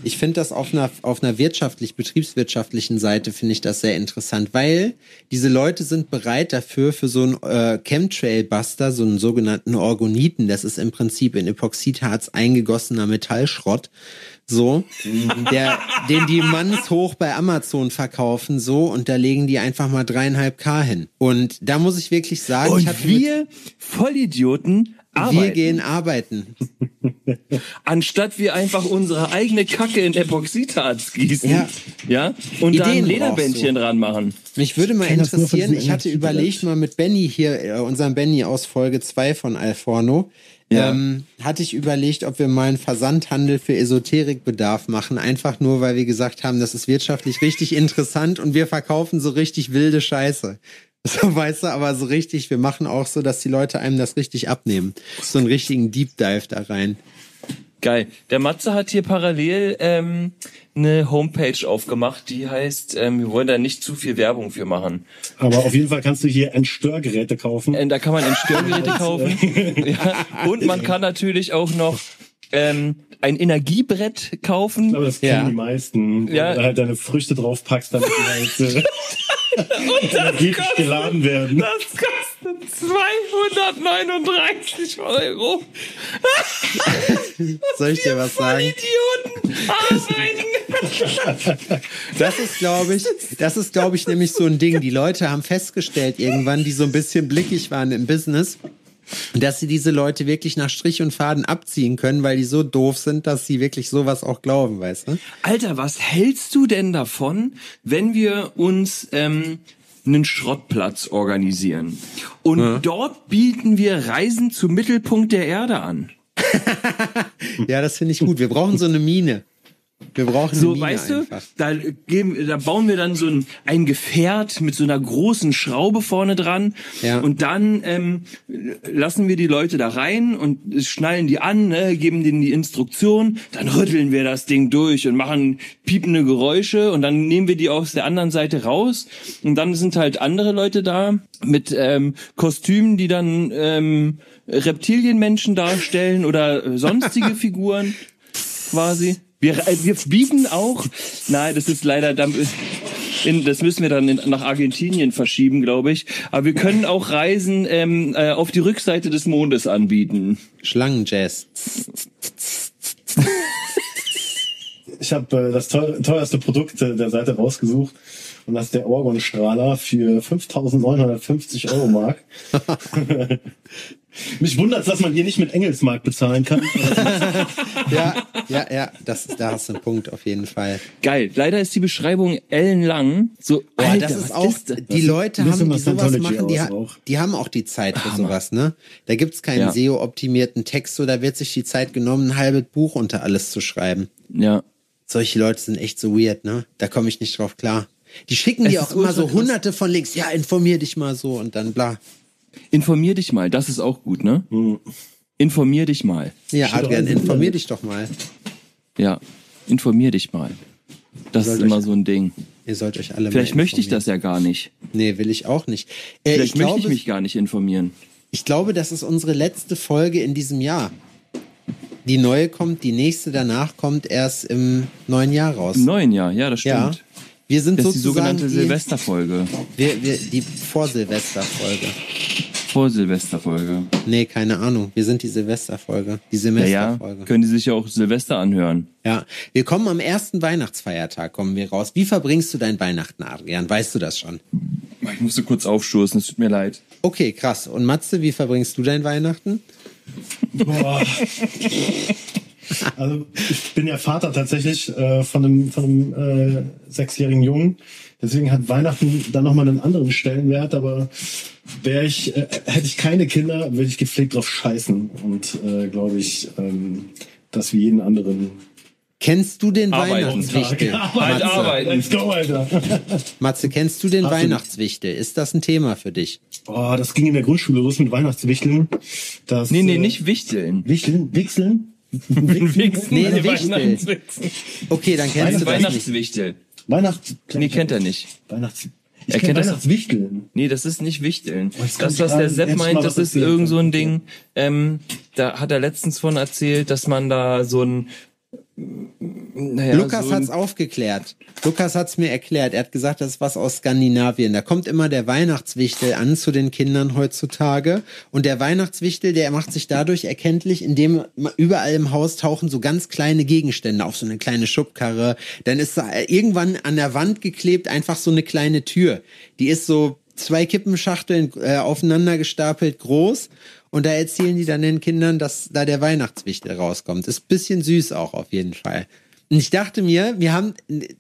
Speaker 3: Ich finde das auf einer, auf einer wirtschaftlich, betriebswirtschaftlichen Seite finde ich das sehr interessant, weil diese Leute sind bereit dafür, für so einen äh, Chemtrail-Buster, so einen sogenannten Orgoniten, das ist im Prinzip in Epoxidharz eingegossener Metallschrott, so, der, den die mannshoch bei Amazon verkaufen, so, und da legen die einfach mal dreieinhalb K hin. Und da muss ich wirklich sagen, ich
Speaker 4: Und
Speaker 3: hatte mit-
Speaker 4: wir Vollidioten
Speaker 3: wir
Speaker 4: arbeiten,
Speaker 3: gehen arbeiten.
Speaker 4: anstatt wir einfach unsere eigene Kacke in Epoxidharz gießen,
Speaker 3: Ja.
Speaker 4: ja, und
Speaker 3: Ideen
Speaker 4: Lederbändchen
Speaker 3: brauchst
Speaker 4: dran machen.
Speaker 3: Mich würde mal interessieren, ich hatte überlegt mal mit Benny hier, äh, unserem Benny aus Folge 2 von Alforno,
Speaker 4: Ja.
Speaker 3: ähm, hatte ich überlegt, ob wir mal einen Versandhandel für Esoterikbedarf machen, einfach nur, weil wir gesagt haben, das ist wirtschaftlich richtig interessant und wir verkaufen so richtig wilde Scheiße. So, weißt du, aber so richtig, wir machen auch so, dass die Leute einem das richtig abnehmen. So einen richtigen Deep Dive da rein.
Speaker 4: Geil. Der Matze hat hier parallel ähm, eine Homepage aufgemacht, die heißt, ähm, wir wollen da nicht zu viel Werbung für machen.
Speaker 5: Aber auf jeden Fall kannst du hier Entstörgeräte kaufen.
Speaker 4: Äh, da kann man Entstörgeräte kaufen. ja. Und man kann natürlich auch noch ähm, ein Energiebrett kaufen.
Speaker 5: Aber das kennen
Speaker 3: Ja.
Speaker 5: die meisten.
Speaker 4: Ja.
Speaker 5: Wenn du halt deine Früchte drauf packst, damit die halt äh, energetisch geladen werden.
Speaker 4: Das kostet 239 Euro.
Speaker 3: Soll ich dir was sagen?
Speaker 4: Idioten arbeiten.
Speaker 3: Das ist, glaube ich, das ist, glaube ich, nämlich so ein Ding. Die Leute haben festgestellt irgendwann, die so ein bisschen blickig waren im Business, dass sie diese Leute wirklich nach Strich und Faden abziehen können, weil die so doof sind, dass sie wirklich sowas auch glauben, weißt du?
Speaker 4: Alter, was hältst du denn davon, wenn wir uns ähm, einen Schrottplatz organisieren und dort bieten wir Reisen zum Mittelpunkt der Erde an?
Speaker 3: Ja, das finde ich gut. Wir brauchen so eine Mine. Wir brauchen
Speaker 4: So, weißt
Speaker 3: einfach.
Speaker 4: du, da, geben, da bauen wir dann so ein, ein Gefährt mit so einer großen Schraube vorne dran
Speaker 3: Ja.
Speaker 4: und dann ähm, lassen wir die Leute da rein und schnallen die an, ne, geben denen die Instruktion, dann rütteln wir das Ding durch und machen piepende Geräusche und dann nehmen wir die aus der anderen Seite raus und dann sind halt andere Leute da mit ähm, Kostümen, die dann ähm, Reptilienmenschen darstellen oder sonstige Figuren quasi. Wir, äh, wir bieten auch, nein, das ist leider, in, das müssen wir dann in, nach Argentinien verschieben, glaube ich. Aber wir können auch Reisen ähm, äh, auf die Rückseite des Mondes anbieten.
Speaker 3: Schlangenjazz.
Speaker 5: Ich habe äh, das teuer, teuerste Produkt äh, der Seite rausgesucht. Und das ist der Orgon-Strahler für 5.950 Euro Mark. Mich wundert dass man hier nicht mit Engelsmark bezahlen kann.
Speaker 3: Ja, ja, ja, das, da hast du einen Punkt auf jeden Fall.
Speaker 4: Geil. Leider ist die Beschreibung ellenlang. So,
Speaker 3: Boah,
Speaker 4: Alter,
Speaker 3: das ist auch,
Speaker 4: ist das?
Speaker 3: die Leute haben, die
Speaker 5: was
Speaker 3: sowas machen, die, die haben auch die Zeit für sowas, ne? Da gibt's keinen
Speaker 4: Ja.
Speaker 3: SEO-optimierten Text, so da wird sich die Zeit genommen, ein halbes Buch unter alles zu schreiben.
Speaker 4: Ja.
Speaker 3: Solche Leute sind echt so weird, ne? Da komme ich nicht drauf klar. Die schicken dir auch immer so
Speaker 4: krass.
Speaker 3: hunderte von Links. Ja, informier dich mal so und dann bla.
Speaker 4: Informier dich mal. Das ist auch gut, ne? Informier dich mal.
Speaker 3: Ja, Adrian, informier dich doch mal.
Speaker 4: Ja. Informier dich mal. Das ist immer
Speaker 3: euch-
Speaker 4: so ein Ding.
Speaker 3: Ihr sollt euch alle
Speaker 4: Vielleicht möchte ich das ja gar nicht.
Speaker 3: Nee, will ich auch nicht. Äh,
Speaker 4: Vielleicht
Speaker 3: ich,
Speaker 4: möchte
Speaker 3: glaube,
Speaker 4: ich mich gar nicht informieren.
Speaker 3: ich glaube, das ist unsere letzte Folge in diesem Jahr. Die neue kommt, die nächste danach kommt erst im neuen Jahr raus.
Speaker 4: Im neuen Jahr, ja, das stimmt.
Speaker 3: ja. Wir sind
Speaker 4: Das ist die sogenannte
Speaker 3: die,
Speaker 4: Silvesterfolge.
Speaker 3: wir, wir, die Vor-Silvester-Folge.
Speaker 4: Vor Silvesterfolge.
Speaker 3: Nee, keine Ahnung. Wir sind die Silvesterfolge. Die
Speaker 4: Ja, ja,
Speaker 3: Semesterfolge.
Speaker 4: können die sich ja auch Silvester anhören.
Speaker 3: Ja, wir kommen am ersten Weihnachtsfeiertag, kommen wir raus. Wie verbringst du dein Weihnachten, Adrian? Weißt du das schon?
Speaker 4: Ich musste kurz aufstoßen, es tut mir leid.
Speaker 3: Okay, krass. Und Matze, wie verbringst du dein Weihnachten?
Speaker 5: Boah. Also ich bin ja Vater tatsächlich äh, von einem, von einem äh, sechsjährigen Jungen. Deswegen hat Weihnachten dann nochmal einen anderen Stellenwert, aber wäre ich, äh, hätte ich keine Kinder, würde ich gepflegt drauf scheißen. Und äh, glaube ich, ähm, das wie jeden anderen
Speaker 3: Kennst du den
Speaker 4: Arbeiten.
Speaker 3: Weihnachtswichtel?
Speaker 4: Halt
Speaker 3: Matze,
Speaker 4: arbeiten.
Speaker 5: Let's go, Alter.
Speaker 3: Matze, kennst du den
Speaker 5: Absolut.
Speaker 3: Weihnachtswichtel? Ist das ein Thema für dich?
Speaker 5: Boah, das ging in der Grundschule los mit Weihnachtswichteln. Das,
Speaker 4: Nee, nee,
Speaker 5: äh,
Speaker 4: nicht Wichteln.
Speaker 5: Wichteln? Wichseln?
Speaker 4: Wichsen.
Speaker 3: Nee, ein Wichtel. Okay, dann kennst du das nicht.
Speaker 4: Weihnachtswichtel.
Speaker 5: Weihnachts...
Speaker 4: Nee, kennt er nicht.
Speaker 5: Weihnachts... Ich
Speaker 4: Er
Speaker 5: kenn
Speaker 4: kennt das-
Speaker 5: Weihnachtswichteln.
Speaker 4: Nee, das ist nicht Wichteln.
Speaker 5: kommt
Speaker 4: Das, was der Sepp meint, das ist irgend so ein. Ding, ähm, da hat er letztens von erzählt, dass man da so ein naja,
Speaker 3: Lukas
Speaker 4: so
Speaker 3: hat's aufgeklärt. Lukas hat's mir erklärt. Er hat gesagt, das ist was aus Skandinavien. Da kommt immer der Weihnachtswichtel an zu den Kindern heutzutage. Und der Weihnachtswichtel, der macht sich dadurch erkenntlich, indem überall im Haus tauchen so ganz kleine Gegenstände auf, so eine kleine Schubkarre. Dann ist da irgendwann an der Wand geklebt einfach so eine kleine Tür. Die ist so zwei Kippenschachteln äh, aufeinander gestapelt groß. Und da erzählen die dann den Kindern, dass da der Weihnachtswichtel rauskommt. Ist bisschen süß auch auf jeden Fall. Und ich dachte mir, wir haben,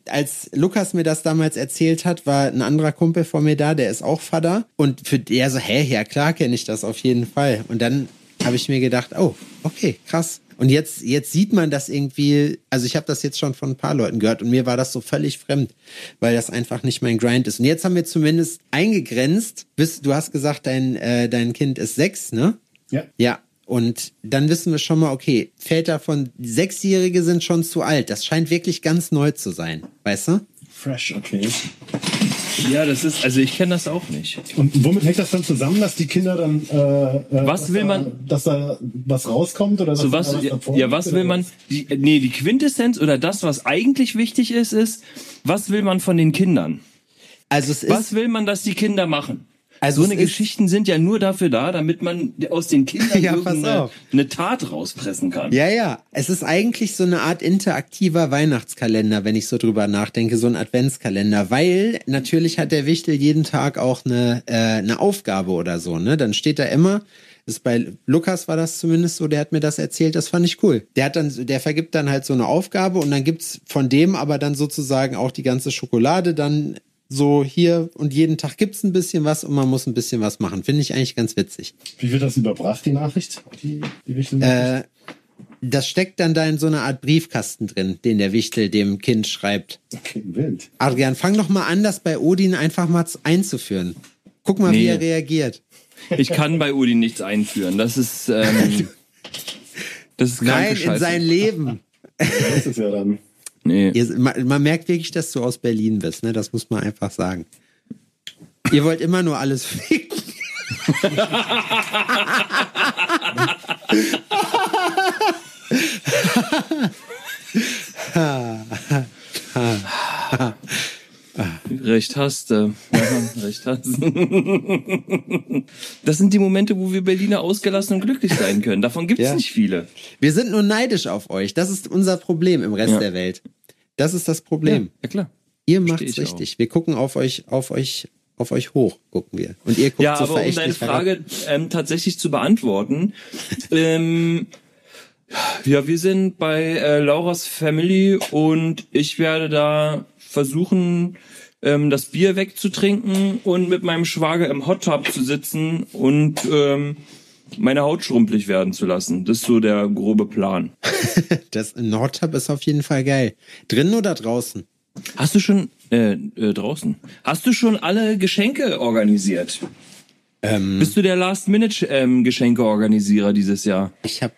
Speaker 3: als Lukas mir das damals erzählt hat, war ein anderer Kumpel von mir da, der ist auch Vater. Und für der so, hä, ja klar kenne ich das auf jeden Fall. Und dann habe ich mir gedacht, oh, okay, krass. Und jetzt, jetzt sieht man das irgendwie, also ich habe das jetzt schon von ein paar Leuten gehört und mir war das so völlig fremd, weil das einfach nicht mein Grind ist. Und jetzt haben wir zumindest eingegrenzt, bis, du hast gesagt, dein, äh, dein Kind ist sechs, ne?
Speaker 5: Ja.
Speaker 3: Ja. Und dann wissen wir schon mal, okay, Väter von Sechsjährige sind schon zu alt. Das scheint wirklich ganz neu zu sein, weißt du?
Speaker 5: Fresh, okay.
Speaker 4: ja, das ist, also ich kenne das auch nicht.
Speaker 5: Und womit hängt das dann zusammen, dass die Kinder dann äh, äh,
Speaker 4: Was
Speaker 5: dass
Speaker 4: will
Speaker 5: da,
Speaker 4: man-
Speaker 5: dass da was rauskommt oder
Speaker 4: So was,
Speaker 5: da
Speaker 4: ja, ja, was will man, die, nee, die Quintessenz oder das, was eigentlich wichtig ist, ist, was will man von den Kindern?
Speaker 3: Also es
Speaker 4: Was
Speaker 3: ist,
Speaker 4: will man, dass die Kinder machen?
Speaker 3: Also
Speaker 4: so eine Geschichten sind ja nur dafür da, damit man aus den Kindern
Speaker 3: Ja,
Speaker 4: irgendeine eine Tat rauspressen kann.
Speaker 3: ja, ja, es ist eigentlich so eine Art interaktiver Weihnachtskalender, wenn ich so drüber nachdenke, so ein Adventskalender, weil natürlich hat der Wichtel jeden Tag auch eine, äh, eine Aufgabe oder so, ne? Dann steht da immer, ist bei Lukas war das zumindest so, der hat mir das erzählt, das fand ich cool. Der hat dann, der vergibt dann halt so eine Aufgabe und dann gibt's von dem aber dann sozusagen auch die ganze Schokolade dann so hier und jeden Tag gibt's ein bisschen was und man muss ein bisschen was machen. Finde ich eigentlich ganz witzig.
Speaker 5: Wie wird das überbracht, die Nachricht? Die, die Wichtel
Speaker 3: Äh, das steckt dann da in so einer Art Briefkasten drin, den der Wichtel dem Kind schreibt.
Speaker 5: okay, wild.
Speaker 3: Adrian, fang doch mal an, das bei Odin einfach mal einzuführen. Guck mal, wie
Speaker 4: Nee.
Speaker 3: er reagiert.
Speaker 4: Ich kann bei Udi nichts einführen. Das ist, ähm, das ist
Speaker 3: Nein, in sein Leben.
Speaker 5: Das ist ja dann.
Speaker 4: Nee.
Speaker 3: Ihr, man, man merkt wirklich, dass du aus Berlin bist, ne? Das muss man einfach sagen. Ihr wollt immer nur alles ficken.
Speaker 4: Recht hast du. Ja, recht hast. Das sind die Momente, wo wir Berliner ausgelassen und glücklich sein können. Davon gibt's
Speaker 3: Ja.
Speaker 4: nicht viele.
Speaker 3: Wir sind nur neidisch auf euch. Das ist unser Problem im Rest
Speaker 4: Ja.
Speaker 3: der Welt. Das ist das Problem.
Speaker 4: Ja klar.
Speaker 3: Ihr
Speaker 4: Versteh
Speaker 3: macht's
Speaker 4: ich
Speaker 3: richtig. Wir gucken auf euch, auf euch, auf euch hoch, gucken wir. Und ihr guckt
Speaker 4: Ja,
Speaker 3: so
Speaker 4: aber um deine. Frage ähm, tatsächlich zu beantworten, ähm, ja, wir sind bei äh, Lauras Family und ich werde da versuchen, ähm, das Bier wegzutrinken und mit meinem Schwager im Hot Tub zu sitzen und ähm, meine Haut schrumpelig werden zu lassen. Das ist so der grobe Plan.
Speaker 3: Das Nordtab ist auf jeden Fall geil. Drinnen oder draußen?
Speaker 4: Hast du schon äh, äh, draußen? Hast du schon alle Geschenke organisiert?
Speaker 3: Ähm,
Speaker 4: Bist du der Last-Minute-Geschenke-Organisierer dieses Jahr?
Speaker 3: ich habe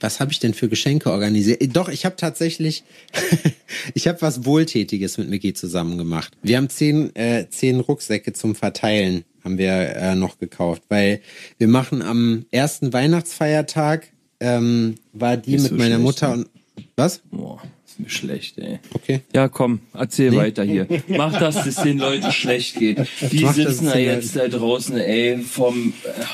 Speaker 3: was habe ich denn für Geschenke organisiert? Äh, Doch, ich habe tatsächlich, ich habe was Wohltätiges mit Micky zusammen gemacht. Wir haben zehn, äh, zehn Rucksäcke zum Verteilen, haben wir äh, noch gekauft, weil wir machen am ersten Weihnachtsfeiertag, ähm, war die
Speaker 4: Nicht
Speaker 3: mit
Speaker 4: so
Speaker 3: meiner
Speaker 4: schlecht,
Speaker 3: Mutter
Speaker 4: ne?
Speaker 3: und, was?
Speaker 4: Boah, ist mir schlecht, ey.
Speaker 3: Okay.
Speaker 4: Ja, komm, erzähl weiter hier. Mach, dass es den Leuten schlecht geht. Die
Speaker 3: Mach,
Speaker 4: sitzen da jetzt da draußen, ey, vom... Äh,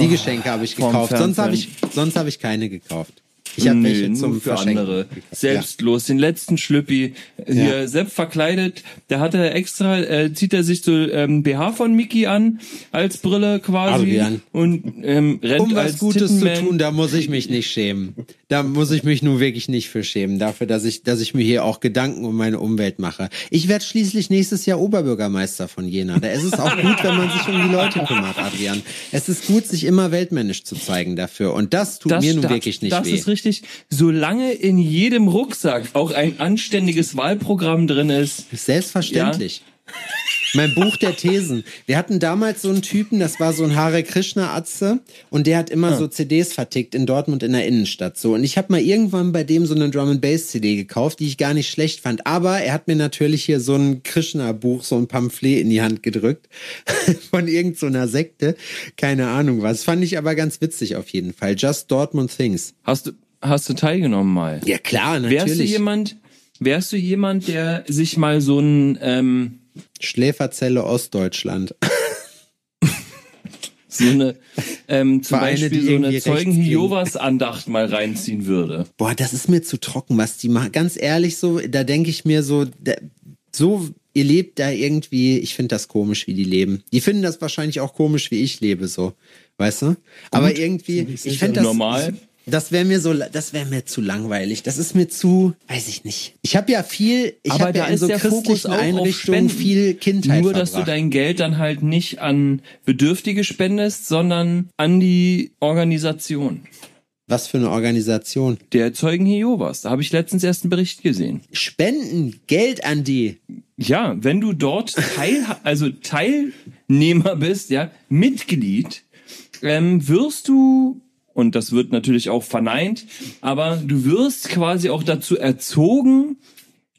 Speaker 3: Die Geschenke habe ich
Speaker 4: vom
Speaker 3: gekauft, sonst habe ich, sonst habe ich keine gekauft. Ich habe
Speaker 4: Nö,
Speaker 3: welche zum
Speaker 4: für
Speaker 3: Verschenken
Speaker 4: andere. Selbstlos, den letzten Schlüppi. Hier, Sepp verkleidet, da hat er extra, äh, zieht er sich so ähm, BH von Mickey an, als Brille quasi.
Speaker 3: Adrian.
Speaker 4: Und ähm, rennt
Speaker 3: um was
Speaker 4: als
Speaker 3: Gutes zu
Speaker 4: Tittenman.
Speaker 3: tun, da muss ich mich nicht schämen. Da muss ich mich nun wirklich nicht für schämen, dafür, dass ich, dass ich mir hier auch Gedanken um meine Umwelt mache. Ich werde schließlich nächstes Jahr Oberbürgermeister von Jena. Da ist es auch gut, wenn man sich um die Leute kümmert, Adrian. Es ist gut, sich immer weltmännisch zu zeigen dafür. Und das tut mir nun
Speaker 4: das-
Speaker 3: wirklich nicht
Speaker 4: das
Speaker 3: weh.
Speaker 4: ist richtig. Solange in jedem Rucksack auch ein anständiges Wahlprogramm drin ist,
Speaker 3: Selbstverständlich. Mein Buch der Thesen. Wir hatten damals so einen Typen, das war so ein Hare Krishna Atze und der hat immer so CDs vertickt in Dortmund in der Innenstadt so und ich habe mal irgendwann bei dem so eine Drum and Bass CD gekauft, die ich gar nicht schlecht fand, aber er hat mir natürlich hier so ein Krishna Buch, so ein Pamphlet in die Hand gedrückt von irgendeiner so einer Sekte, keine Ahnung was. Fand ich aber ganz witzig auf jeden Fall. Just Dortmund Things.
Speaker 4: hast du, hast du teilgenommen mal.
Speaker 3: Ja klar, natürlich.
Speaker 4: Wärst du jemand, wärst du jemand, der sich mal so ein, ähm,
Speaker 3: Schläferzelle Ostdeutschland.
Speaker 4: so eine, ähm, zum
Speaker 3: Vereine,
Speaker 4: Beispiel
Speaker 3: die
Speaker 4: so eine Zeugen Jehovas Andacht mal reinziehen würde?
Speaker 3: Boah, das ist mir zu trocken, was die machen. Ganz ehrlich, so, da denke ich mir so, da, so, ihr lebt da irgendwie, ich finde das komisch, wie die leben. Die finden das wahrscheinlich auch komisch, wie ich lebe, so. Weißt du? Aber irgendwie, ich fände das.
Speaker 4: Normal.
Speaker 3: Das wäre mir so, das wäre mir zu langweilig. Das ist mir zu, weiß ich nicht. Ich habe ja viel, ich habe ja in so christlichen Einrichtungen viel Kindheit
Speaker 4: Nur, dass du
Speaker 3: verbracht.
Speaker 4: dein Geld dann halt nicht an Bedürftige spendest, sondern an die Organisation
Speaker 3: Was für eine Organisation.
Speaker 4: der Zeugen Jehovas. Da habe ich letztens erst einen Bericht gesehen.
Speaker 3: Spenden Geld an die.
Speaker 4: Ja, wenn du dort Teil, also Teilnehmer bist, ja, Mitglied, ähm, wirst du, und das wird natürlich auch verneint, aber du wirst quasi auch dazu erzogen,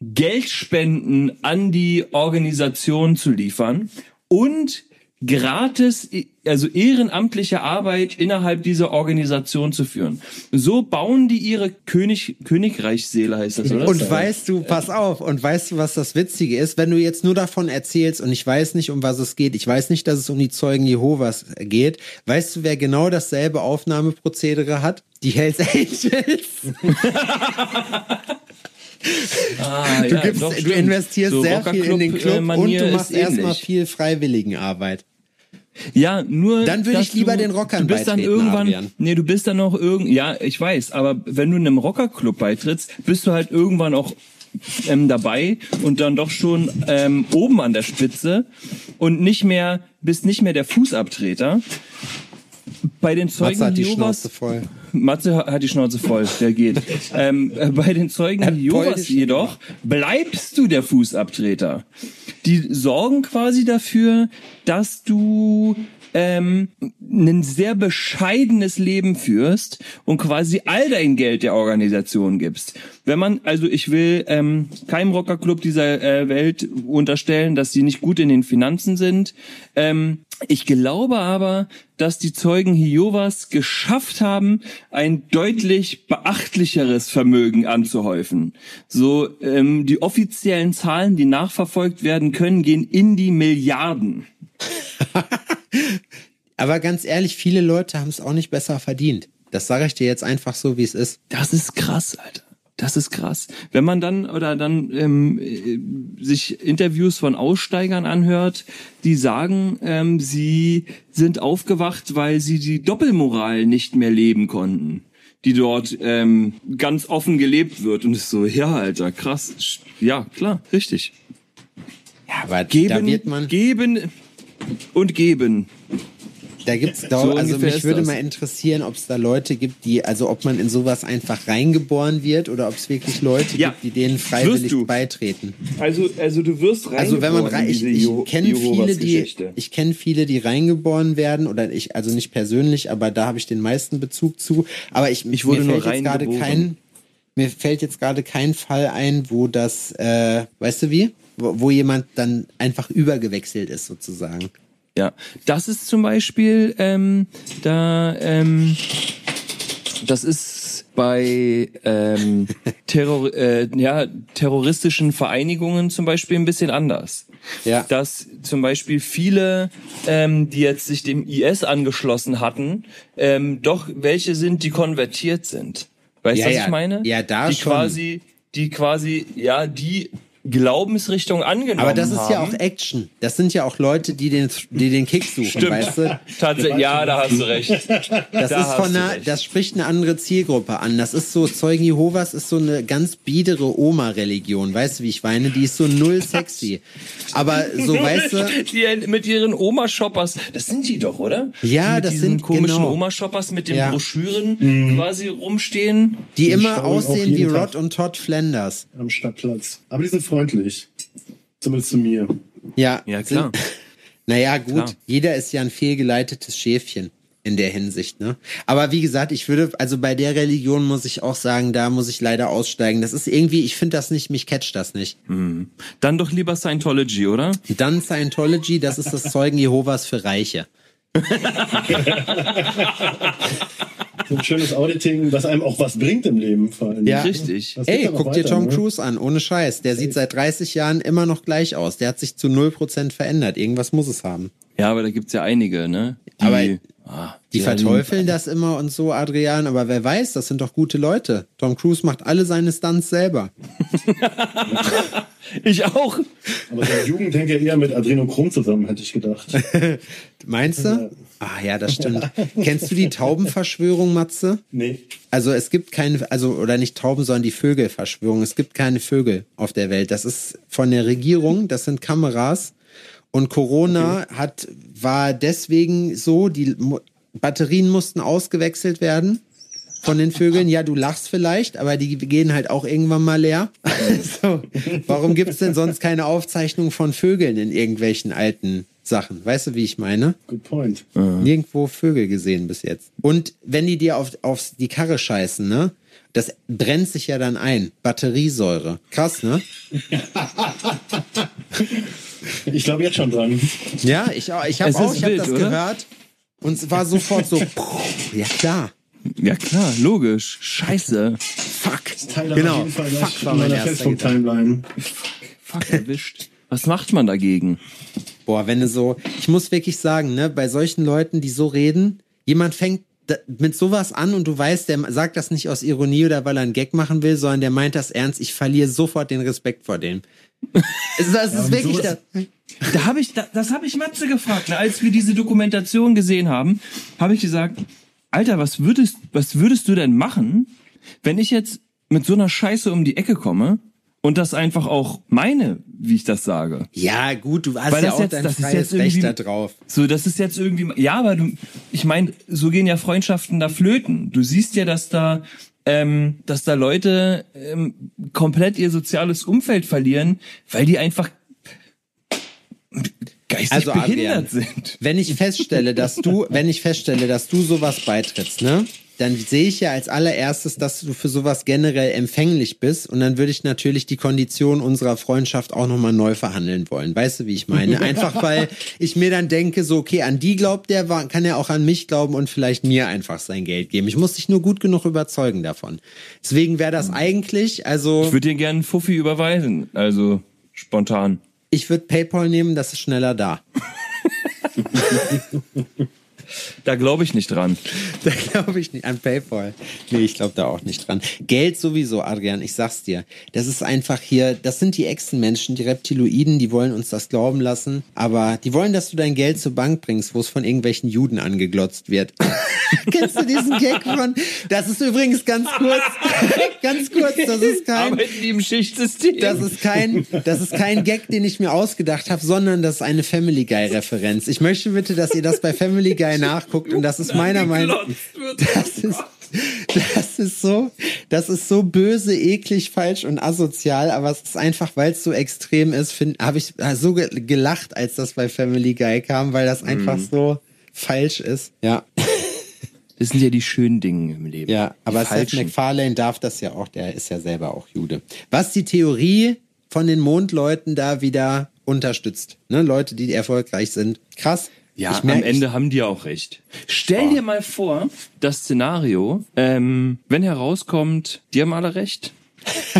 Speaker 4: Geldspenden an die Organisation zu liefern und gratis, also ehrenamtliche Arbeit innerhalb dieser Organisation zu führen. So bauen die ihre König, Königreichsseele heißt das, oder?
Speaker 3: Und weißt du, pass auf, und weißt du, was das Witzige ist? Wenn du jetzt nur davon erzählst und ich weiß nicht, um was es geht, ich weiß nicht, dass es um die Zeugen Jehovas geht, weißt du, wer genau dasselbe Aufnahmeprozedere hat? Die Hells Angels.
Speaker 4: Ah,
Speaker 3: Du,
Speaker 4: ja,
Speaker 3: gibst,
Speaker 4: doch,
Speaker 3: du investierst
Speaker 4: So
Speaker 3: sehr viel in den Club und
Speaker 4: Rockerclub-Manier
Speaker 3: du machst erstmal viel Freiwilligenarbeit.
Speaker 4: Ja, nur.
Speaker 3: Dann würde ich lieber
Speaker 4: du,
Speaker 3: den Rockern
Speaker 4: Du bist dann irgendwann.
Speaker 3: Adrian.
Speaker 4: Nee, du bist dann auch irgend. Ja, ich weiß, aber wenn du einem Rockerclub beitrittst, bist du halt irgendwann auch ähm, dabei und dann doch schon ähm, oben an der Spitze und nicht mehr, bist nicht mehr der Fußabtreter. Bei den Zeugen
Speaker 3: Matze hat die
Speaker 4: Jehovas.
Speaker 3: Schnauze voll.
Speaker 4: Matze hat die Schnauze voll, der geht. ähm, äh, bei den Zeugen Jehovas
Speaker 3: polnisch.
Speaker 4: jedoch bleibst du der Fußabtreter. Die sorgen quasi dafür, dass du ähm, ein sehr bescheidenes Leben führst und quasi all dein Geld der Organisation gibst. Wenn man, also ich will ähm, keinem Rockerclub dieser äh, Welt unterstellen, dass sie nicht gut in den Finanzen sind. Ähm, ich glaube aber, dass die Zeugen Jehovas geschafft haben, ein deutlich beachtlicheres Vermögen anzuhäufen. So ähm, die offiziellen Zahlen, die nachverfolgt werden können, gehen in die Milliarden.
Speaker 3: Aber ganz ehrlich, viele Leute haben es auch nicht besser verdient. Das sage ich dir jetzt einfach so, wie es ist.
Speaker 4: Das ist krass, Alter. Das ist krass. Wenn man dann oder dann ähm, äh, sich Interviews von Aussteigern anhört, die sagen, ähm, sie sind aufgewacht, weil sie die Doppelmoral nicht mehr leben konnten, die dort ähm, ganz offen gelebt wird. Und ist so, ja, Alter, krass. Ja, klar, richtig.
Speaker 3: Ja, aber da
Speaker 4: Geben,
Speaker 3: wird man.
Speaker 4: geben und geben.
Speaker 3: Da gibt's da,
Speaker 4: So
Speaker 3: also mich würde
Speaker 4: das.
Speaker 3: mal interessieren, ob es da Leute gibt, die, also ob man in sowas einfach reingeboren wird oder ob es wirklich Leute
Speaker 4: Ja.
Speaker 3: gibt, die denen freiwillig beitreten.
Speaker 4: Also, also du wirst
Speaker 3: Also wenn man rein, ich, ich kenne viele, die ich kenne viele, die reingeboren werden oder ich also nicht persönlich, aber da habe ich den meisten Bezug zu. Aber ich,
Speaker 4: Ich wurde
Speaker 3: mir
Speaker 4: nur
Speaker 3: fällt jetzt gerade
Speaker 4: reingeboren.
Speaker 3: kein mir fällt jetzt gerade kein Fall ein, wo das, äh, weißt du wie, wo, wo jemand dann einfach übergewechselt ist sozusagen.
Speaker 4: Ja, das ist zum Beispiel ähm, da, ähm, das ist bei ähm, Terror, äh, ja, terroristischen Vereinigungen zum Beispiel ein bisschen anders.
Speaker 3: Ja.
Speaker 4: Dass zum Beispiel viele, ähm, die jetzt sich dem IS angeschlossen hatten, ähm, doch welche sind, die konvertiert sind. Weißt du,
Speaker 3: Ja,
Speaker 4: was
Speaker 3: ja.
Speaker 4: ich meine?
Speaker 3: Ja, da
Speaker 4: die
Speaker 3: schon.
Speaker 4: quasi, die quasi, ja, die Glaubensrichtung angenommen
Speaker 3: Aber das ist
Speaker 4: haben.
Speaker 3: ja auch Action. Das sind ja auch Leute, die den, die den Kick suchen,
Speaker 4: Stimmt.
Speaker 3: weißt du?
Speaker 4: Tatsächlich, ja, da hast du recht.
Speaker 3: Das
Speaker 4: Da
Speaker 3: ist
Speaker 4: hast
Speaker 3: von
Speaker 4: du
Speaker 3: einer,
Speaker 4: recht.
Speaker 3: das spricht eine andere Zielgruppe an. Das ist so, Zeugen Jehovas ist so eine ganz biedere Oma-Religion. Weißt du, wie ich meine? Die ist so null sexy. Aber so, weißt du,
Speaker 4: Die mit ihren Oma-Shoppers, das sind die doch, oder?
Speaker 3: Ja,
Speaker 4: die
Speaker 3: das sind-
Speaker 4: komischen
Speaker 3: genau.
Speaker 4: Oma-Shoppers mit den
Speaker 3: Ja.
Speaker 4: Broschüren quasi rumstehen.
Speaker 3: die immer
Speaker 5: schauen auch
Speaker 3: aussehen wie
Speaker 5: jeden
Speaker 3: Rod
Speaker 5: Tag.
Speaker 3: und Todd Flanders.
Speaker 5: am Stadtplatz. Aber die sind freundlich. Zumindest zu mir.
Speaker 3: Ja,
Speaker 4: Ja, klar.
Speaker 3: Naja, gut.
Speaker 4: Klar.
Speaker 3: Jeder ist ja ein fehlgeleitetes Schäfchen in der Hinsicht, ne? Aber wie gesagt, ich würde, also bei der Religion muss ich auch sagen, da muss ich leider aussteigen. Das ist irgendwie, ich finde das nicht, mich catcht das nicht.
Speaker 4: Dann doch lieber Scientology, oder?
Speaker 3: Dann Scientology, das ist das Zeugen Jehovas für Reiche.
Speaker 5: So ein schönes Auditing, das einem auch was bringt im Leben vor allem.
Speaker 3: Ja.
Speaker 4: Richtig.
Speaker 3: Ey, guck dir
Speaker 5: weiter,
Speaker 3: Tom
Speaker 5: ne?
Speaker 3: Cruise an, ohne Scheiß. Der sieht seit 30 Jahren immer noch gleich aus. Der hat sich zu 0% verändert. Irgendwas muss es haben.
Speaker 4: Ja, aber da gibt's ja einige, ne? Die,
Speaker 3: Aber
Speaker 4: ah,
Speaker 3: Die verteufeln das immer und so, Adrian, aber wer weiß, das sind doch gute Leute. Tom Cruise macht alle seine Stunts selber.
Speaker 4: Ich auch.
Speaker 5: Aber seine Jugend hängt ja eher mit Adrenochrom zusammen, hätte ich gedacht.
Speaker 3: Meinst du? Ah ja, das stimmt. Kennst du die Taubenverschwörung, Matze?
Speaker 5: Nee.
Speaker 3: Also es gibt keine, also oder nicht Tauben, sondern die Vögelverschwörung. Es gibt keine Vögel auf der Welt. Das ist von der Regierung, das sind Kameras. Und Corona hat, war deswegen so, die Batterien mussten ausgewechselt werden von den Vögeln. Ja, du lachst vielleicht, aber die gehen halt auch irgendwann mal leer. so, warum gibt's denn sonst keine Aufzeichnung von Vögeln in irgendwelchen alten Sachen? Weißt du, wie ich meine?
Speaker 5: Good point.
Speaker 3: Nirgendwo Vögel gesehen bis jetzt. Und wenn die dir auf, auf die Karre scheißen, ne? Das brennt sich ja dann ein. Batteriesäure. Krass, ne?
Speaker 5: Ich glaube jetzt schon dran.
Speaker 3: Ja, ich, auch- ich habe auch, ich habe
Speaker 4: wild,
Speaker 3: das
Speaker 4: oder?
Speaker 3: gehört. Und es war sofort so, ja klar.
Speaker 4: Ja klar, logisch. Scheiße.
Speaker 3: Fuck. Genau.
Speaker 5: auf jeden Fall
Speaker 3: Fuck war
Speaker 5: in
Speaker 3: mein erster.
Speaker 4: Fuck, erwischt. Was macht man dagegen?
Speaker 3: Boah, wenn du so, ich muss wirklich sagen, ne, bei solchen Leuten, die so reden, jemand fängt mit sowas an und du weißt, der sagt das nicht aus Ironie oder weil er einen Gag machen will, sondern der meint das ernst. Ich verliere sofort den Respekt vor dem. Es- Das ist wirklich
Speaker 5: sowas-
Speaker 3: das.
Speaker 4: Da habe ich, da, das habe ich Matze gefragt. Ne? Als wir diese Dokumentation gesehen haben, habe ich gesagt, Alter, was würdest, was würdest du denn machen, wenn ich jetzt mit so einer Scheiße um die Ecke komme und das einfach auch meine, wie ich das sage?
Speaker 3: Ja, gut, du hast
Speaker 4: Weil
Speaker 3: ja auch
Speaker 4: jetzt-
Speaker 3: dein
Speaker 4: das ist
Speaker 3: freies
Speaker 4: jetzt
Speaker 3: Recht da drauf.
Speaker 4: So, das ist jetzt irgendwie, ja, aber du, ich meine, so gehen ja Freundschaften da flöten. Du siehst ja, dass da, ähm, dass da Leute ähm, komplett ihr soziales Umfeld verlieren, weil die einfach geistig
Speaker 3: Also,
Speaker 4: behindert
Speaker 3: Adrian,
Speaker 4: sind.
Speaker 3: Wenn ich feststelle, dass du, wenn ich feststelle, dass du sowas beitrittst, ne? Dann sehe ich ja als allererstes, dass du für sowas generell empfänglich bist und dann würde ich natürlich die Kondition unserer Freundschaft auch nochmal neu verhandeln wollen. Weißt du, wie ich meine? Einfach weil ich mir dann denke, so, okay, an die glaubt der, kann er auch an mich glauben und vielleicht mir einfach sein Geld geben. Ich muss dich nur gut genug überzeugen davon. Deswegen wäre das eigentlich, also
Speaker 4: Ich würde dir gerne einen Fuffi überweisen, also spontan.
Speaker 3: Ich würde PayPal nehmen, das ist schneller da.
Speaker 4: Da glaube ich nicht dran.
Speaker 3: Da glaube ich nicht an PayPal. Nee, ich glaube da auch nicht dran. Geld sowieso, Adrian, ich sag's dir. Das ist einfach hier, das sind die Echsenmenschen, die Reptiloiden, die wollen uns das glauben lassen, aber die wollen, dass du dein Geld zur Bank bringst, wo es von irgendwelchen Juden angeglotzt wird. Kennst du diesen Gag von? Das ist übrigens ganz kurz, ganz kurz, das ist kein
Speaker 4: Arbeiten die im Schichtsystem?
Speaker 3: das ist kein, das ist kein Gag, den ich mir ausgedacht habe, sondern das ist eine Family Guy Referenz. Ich möchte bitte, dass ihr das bei Family Guy nachguckt und das ist meiner Meinung das ist, das ist so, das ist so böse, eklig, falsch und asozial, aber es ist einfach, weil es so extrem ist, habe ich so ge gelacht, als das bei Family Guy kam, weil das einfach so falsch ist. Ja.
Speaker 4: Das sind ja die schönen Dinge im Leben.
Speaker 3: Ja, aber Seth. MacFarlane darf das ja auch, der ist ja selber auch Jude. Was die Theorie von den Mondleuten da wieder unterstützt, ne, Leute, die erfolgreich sind. Krass.
Speaker 4: Ja, am Ende haben die auch recht. Stell dir mal vor, das Szenario, ähm, wenn herauskommt, die haben alle recht.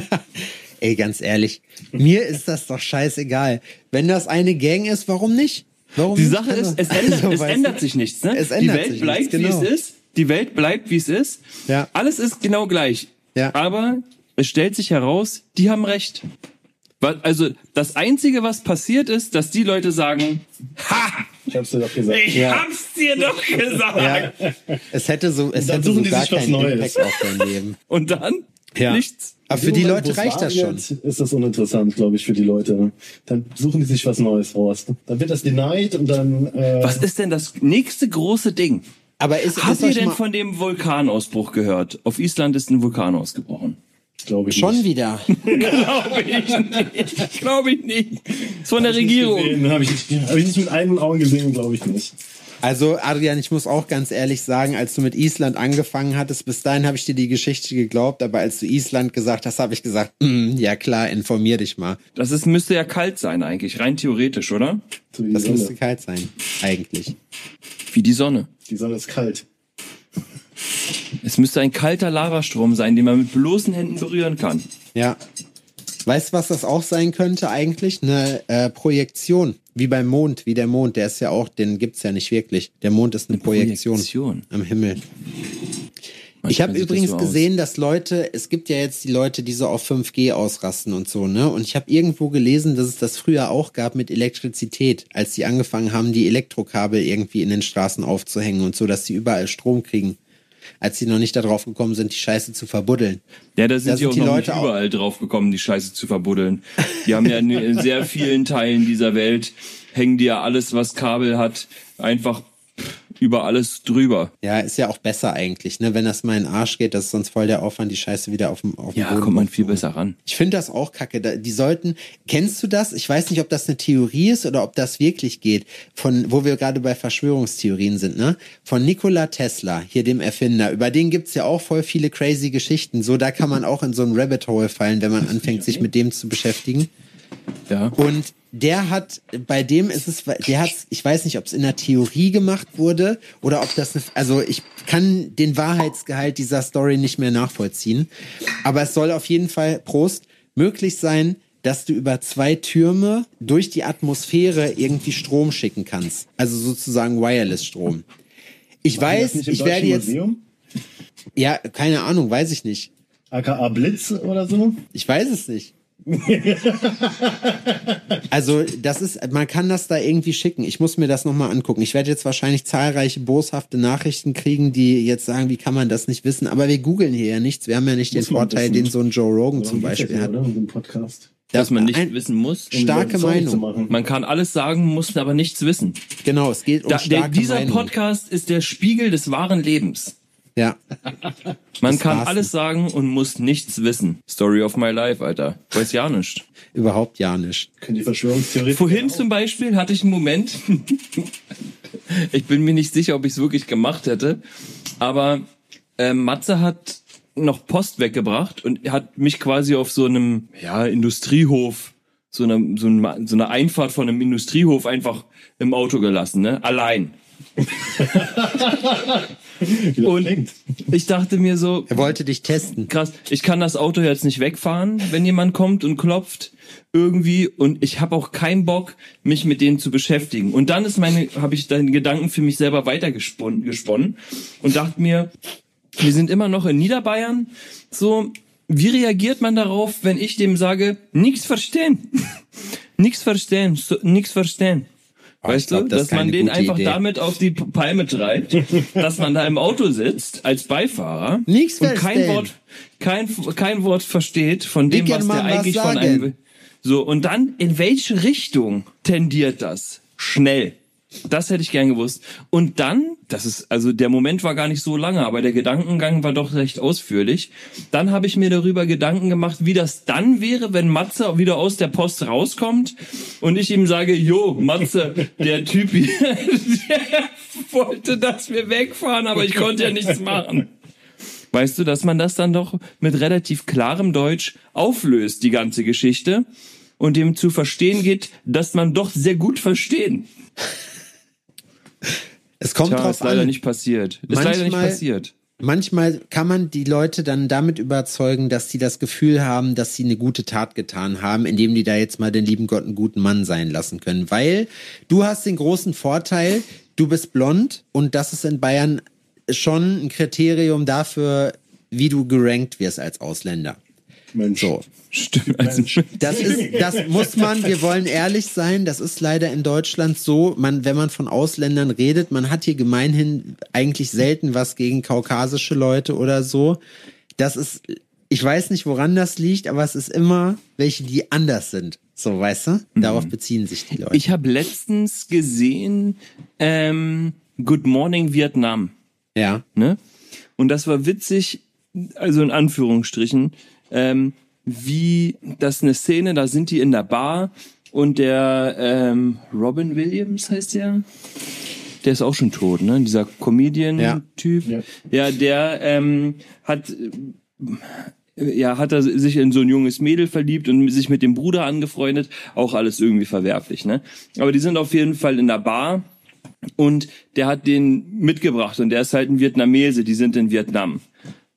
Speaker 3: Ey, ganz ehrlich, mir ist das doch scheißegal. Wenn das eine Gang ist, warum nicht? Warum
Speaker 4: Die? Sache ist, es
Speaker 3: Also,
Speaker 4: ändert, es
Speaker 3: weißt
Speaker 4: ändert sich nichts. Ne?
Speaker 3: Es
Speaker 4: die
Speaker 3: ändert
Speaker 4: Welt
Speaker 3: sich
Speaker 4: bleibt,
Speaker 3: nichts, genau.
Speaker 4: wie es ist. Die Welt bleibt, wie es ist.
Speaker 3: Ja.
Speaker 4: Alles ist genau gleich.
Speaker 3: Ja.
Speaker 4: Aber es stellt sich heraus, die haben recht. Also das Einzige, was passiert ist, dass die Leute sagen, ha,
Speaker 5: Ich hab's dir doch gesagt.
Speaker 4: ich
Speaker 3: Ja.
Speaker 4: hab's dir doch gesagt.
Speaker 3: Ja, es hätte so, es
Speaker 5: Dann
Speaker 3: hätte so gar
Speaker 5: sich was
Speaker 3: keinen
Speaker 5: Neues.
Speaker 3: Impact auf dein Leben.
Speaker 4: Und dann
Speaker 3: Ja.
Speaker 4: nichts.
Speaker 3: Aber für die Leute reicht das schon.
Speaker 5: Ist das uninteressant, glaube ich, für die Leute. Dann suchen die sich was Neues raus. Dann wird das denied und dann. Äh,
Speaker 4: Was ist denn das nächste große Ding?
Speaker 3: Aber ist,
Speaker 4: Habt
Speaker 3: ist
Speaker 4: ihr denn von dem Vulkanausbruch gehört? Auf Island ist ein Vulkan ausgebrochen.
Speaker 5: Glaube ich
Speaker 3: schon
Speaker 5: nicht.
Speaker 3: wieder?
Speaker 4: Glaube ich nicht. Glaube ich nicht. Ist von der Regierung.
Speaker 5: Habe ich, nicht- hab ich nicht mit eigenen Augen gesehen, glaube ich nicht.
Speaker 3: Also Adrian, ich muss auch ganz ehrlich sagen, als du mit Island angefangen hattest, bis dahin habe ich dir die Geschichte geglaubt, aber als du Island gesagt hast, habe ich gesagt, mm, ja klar, informier dich mal.
Speaker 4: Das ist, müsste ja kalt sein eigentlich, rein theoretisch, oder?
Speaker 3: Das müsste
Speaker 5: Sonne.
Speaker 3: kalt sein, eigentlich.
Speaker 4: Wie die Sonne.
Speaker 5: Die Sonne ist kalt.
Speaker 4: Es müsste ein kalter Lavastrom sein, den man mit bloßen Händen berühren kann.
Speaker 3: Ja. Weißt du, was das auch sein könnte eigentlich? Eine äh, Projektion, wie beim Mond, wie der Mond, der ist ja auch, den gibt's ja nicht wirklich. Der Mond ist eine, Projektion,
Speaker 4: Projektion.
Speaker 3: am Himmel.
Speaker 4: Man
Speaker 3: Ich habe
Speaker 4: sich das
Speaker 3: übrigens
Speaker 4: so
Speaker 3: gesehen, dass Leute, es gibt ja jetzt die Leute, die so auf 5G ausrasten und so, ne? Und ich habe irgendwo gelesen, dass es das früher auch gab mit Elektrizität, als die angefangen haben, die Elektrokabel irgendwie in den Straßen aufzuhängen und so, dass sie überall Strom kriegen. Als sie noch nicht darauf gekommen sind, die Scheiße zu verbuddeln.
Speaker 4: Ja, da sind
Speaker 3: Da
Speaker 4: die
Speaker 3: sind
Speaker 4: auch
Speaker 3: die
Speaker 4: noch
Speaker 3: Leute
Speaker 4: nicht
Speaker 3: auch-
Speaker 4: überall drauf gekommen, die Scheiße zu verbuddeln. Die haben ja in- in sehr vielen Teilen dieser Welt, hängen die ja alles, was Kabel hat, einfach über alles drüber.
Speaker 3: Ja, ist ja auch besser eigentlich, ne? Wenn das mal in den Arsch geht, das ist sonst voll der Aufwand, die Scheiße wieder auf dem, auf
Speaker 4: Ja,
Speaker 3: Boden
Speaker 4: kommt man viel besser ran.
Speaker 3: Ich finde das auch kacke. Die sollten, kennst du das? Ich weiß nicht, ob das eine Theorie ist oder ob das wirklich geht. Von, wo wir gerade bei Verschwörungstheorien sind, ne? Von Nikola Tesla, hier dem Erfinder. Über den gibt's ja auch voll viele crazy Geschichten. So, da kann man auch in so ein Rabbit Hole fallen, wenn man anfängt, sich mit dem zu beschäftigen.
Speaker 4: Ja.
Speaker 3: Und der hat, bei dem ist es, der hat, ich weiß nicht, ob es in der Theorie gemacht wurde oder ob das, eine, also ich kann den Wahrheitsgehalt dieser Story nicht mehr nachvollziehen. Aber es soll auf jeden Fall, Prost, möglich sein, dass du über zwei Türme durch die Atmosphäre irgendwie Strom schicken kannst. Also sozusagen Wireless-Strom. Ich
Speaker 5: das
Speaker 3: weiß, ich werde jetzt,
Speaker 5: Museum?
Speaker 3: ja, keine Ahnung, weiß ich nicht.
Speaker 5: AKA Blitz oder so?
Speaker 3: Ich weiß es nicht. also das ist, man kann das da irgendwie schicken. Ich muss mir das nochmal angucken. Ich werde jetzt wahrscheinlich zahlreiche boshafte Nachrichten kriegen, die jetzt sagen, wie kann man das nicht wissen? Aber wir googeln hier ja nichts. Wir haben ja nicht
Speaker 5: Muss
Speaker 3: den Vorteil,
Speaker 5: wissen.
Speaker 3: den so ein Joe Rogan zum Beispiel
Speaker 5: ja,
Speaker 3: hat.
Speaker 5: Oder? Podcast.
Speaker 4: Dass man nicht
Speaker 3: ein-
Speaker 4: wissen muss.
Speaker 5: Um
Speaker 3: Starke Meinung.
Speaker 5: machen.
Speaker 4: Man kann alles sagen, muss aber nichts wissen.
Speaker 3: Genau, es geht um
Speaker 4: Da, der,
Speaker 3: starke
Speaker 4: dieser
Speaker 3: Meinung.
Speaker 4: Podcast ist der Spiegel des wahren Lebens.
Speaker 3: Ja,
Speaker 4: Man
Speaker 3: Das
Speaker 4: kann
Speaker 3: war's.
Speaker 4: alles sagen und muss nichts wissen. Story of my life, Alter. Weiß ja nicht.
Speaker 3: überhaupt ja nicht.
Speaker 5: Können die Verschwörungstheorien.
Speaker 4: Vorhin zum Beispiel hatte ich einen Moment, ich bin mir nicht sicher, ob ich es wirklich gemacht hätte, aber äh, Matze hat noch Post weggebracht und hat mich quasi auf so einem ja, Industriehof, so eine, so, eine, so eine Einfahrt von einem Industriehof einfach im Auto gelassen, ne? Allein. Und
Speaker 5: klingt.
Speaker 4: ich dachte mir so,
Speaker 3: Er wollte dich testen.
Speaker 4: krass, ich kann das Auto jetzt nicht wegfahren, wenn jemand kommt und klopft irgendwie und ich habe auch keinen Bock, mich mit denen zu beschäftigen. Und dann ist meine, habe ich dann Gedanken für mich selber weitergesponnen gesponnen und dachte mir, wir sind immer noch in Niederbayern, so, wie reagiert man darauf, wenn ich dem sage, nichts verstehen, nichts verstehen, so, nichts verstehen. Weißt
Speaker 3: glaub,
Speaker 4: du,
Speaker 3: das
Speaker 4: dass man den einfach
Speaker 3: Idee.
Speaker 4: damit auf die Palme treibt, dass man da im Auto sitzt als Beifahrer
Speaker 3: Nichts
Speaker 4: und kein. Wort, kein, kein Wort versteht von dem, was der
Speaker 3: man was
Speaker 4: eigentlich von einem will. So, und dann, in welche Richtung tendiert das? Schnell. Das hätte ich gern gewusst. Und dann, das ist, also der Moment war gar nicht so lange, aber der Gedankengang war doch recht ausführlich. Dann habe ich mir darüber Gedanken gemacht, wie das dann wäre, wenn Matze wieder aus der Post rauskommt und ich ihm sage, jo, Matze, der Typ hier, der wollte, dass wir wegfahren, aber ich konnte ja nichts machen. Weißt du, dass man das dann doch mit relativ klarem Deutsch auflöst, die ganze Geschichte, und dem zu verstehen geht, dass man doch sehr gut verstehen.
Speaker 3: Es kommt
Speaker 4: Tja,
Speaker 3: drauf
Speaker 4: ist leider
Speaker 3: an.
Speaker 4: nicht passiert. Ist leider nicht
Speaker 3: Manchmal-
Speaker 4: passiert.
Speaker 3: Manchmal kann man die Leute dann damit überzeugen, dass sie das Gefühl haben, dass sie eine gute Tat getan haben, indem die da jetzt mal den lieben Gott einen guten Mann sein lassen können. Weil du hast den großen Vorteil, du bist blond und das ist in Bayern schon ein Kriterium dafür, wie du gerankt wirst als Ausländer.
Speaker 5: Mensch.
Speaker 3: So.
Speaker 4: Stimmt. Also,
Speaker 3: Das ist, das muss man, wir wollen ehrlich sein, das ist leider in Deutschland so, man, wenn man von Ausländern redet, man hat hier gemeinhin eigentlich selten was gegen kaukasische Leute oder so. Das ist, ich weiß nicht, woran das liegt, aber es ist immer welche, die anders sind. So, weißt du? Darauf beziehen sich die Leute.
Speaker 4: ich habe letztens gesehen, ähm, Good Morning Vietnam.
Speaker 3: ja.
Speaker 4: ne? Und das war witzig, also in Anführungsstrichen, ähm, wie das eine Szene, da sind die in der Bar und der ähm, Robin Williams heißt der, der ist auch schon tot, ne? Dieser Comedian-Typ.
Speaker 5: Ja.
Speaker 4: Ja. der ähm, hat ja, hat er sich in so ein junges Mädel verliebt und sich mit dem Bruder angefreundet. Auch alles irgendwie verwerflich, ne? Aber die sind auf jeden Fall in der Bar und der hat den mitgebracht und der ist halt ein Vietnamese, die sind in Vietnam.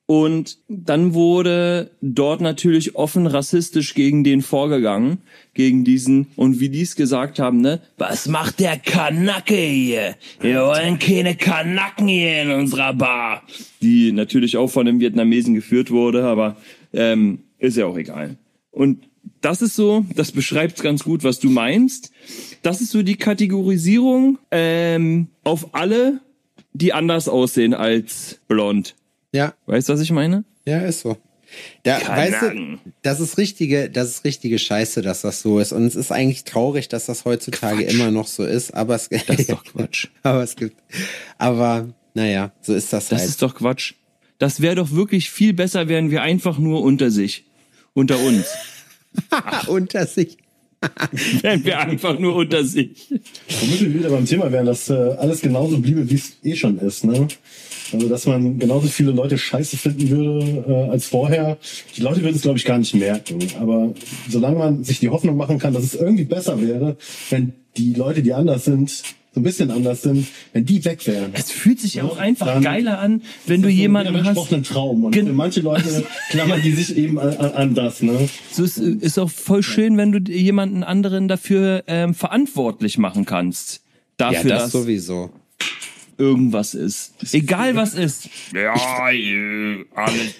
Speaker 4: Und dann wurde dort natürlich offen rassistisch gegen den vorgegangen, gegen diesen, und wie die es gesagt haben, ne, was macht der Kanacke hier? Wir wollen keine Kanacken hier in unserer Bar. Die natürlich auch von einem Vietnamesen geführt wurde, aber ähm, ist ja auch egal. Und das ist so, das beschreibt ganz gut, was du meinst. Das ist so die Kategorisierung ähm, auf alle, die anders aussehen als blond.
Speaker 3: Ja.
Speaker 4: Weißt du, was ich meine?
Speaker 3: Ja, ist so. Da, weißt du, das ist richtige, das ist richtige Scheiße, dass das so ist. Und es ist eigentlich traurig, dass das heutzutage
Speaker 4: Quatsch.
Speaker 3: immer noch so ist. Aber es,
Speaker 4: Das ist doch Quatsch.
Speaker 3: aber es gibt, aber naja, so ist das,
Speaker 4: Das
Speaker 3: halt.
Speaker 4: ist doch Quatsch. Das wäre doch wirklich viel besser, wären wir einfach nur unter sich. Unter uns.
Speaker 3: unter sich.
Speaker 4: wären wir einfach nur unter sich.
Speaker 5: Womit wir wieder beim Thema wären, dass äh, alles genauso bliebe, wie es eh schon ist. Ne? Also, dass man genauso viele Leute scheiße finden würde äh, als vorher. Die Leute würden es, glaube ich, gar nicht merken. Aber solange man sich die Hoffnung machen kann, dass es irgendwie besser wäre, wenn die Leute, die anders sind, so ein bisschen anders sind, wenn die weg wären.
Speaker 4: Es fühlt sich auch einfach
Speaker 5: Dann
Speaker 4: geiler an, wenn du jemanden
Speaker 5: wie der
Speaker 4: hast.
Speaker 5: versprochene Traum. Und
Speaker 4: Gen-
Speaker 5: für manche Leute klammern die sich eben an, an, das. Ne?
Speaker 4: So ist, ist auch voll schön, wenn du jemanden anderen dafür ähm, verantwortlich machen kannst.
Speaker 3: Ja,
Speaker 4: Dafür,
Speaker 3: das
Speaker 4: dass
Speaker 3: sowieso.
Speaker 4: Irgendwas ist. Egal was ist.
Speaker 1: Ja, äh, alles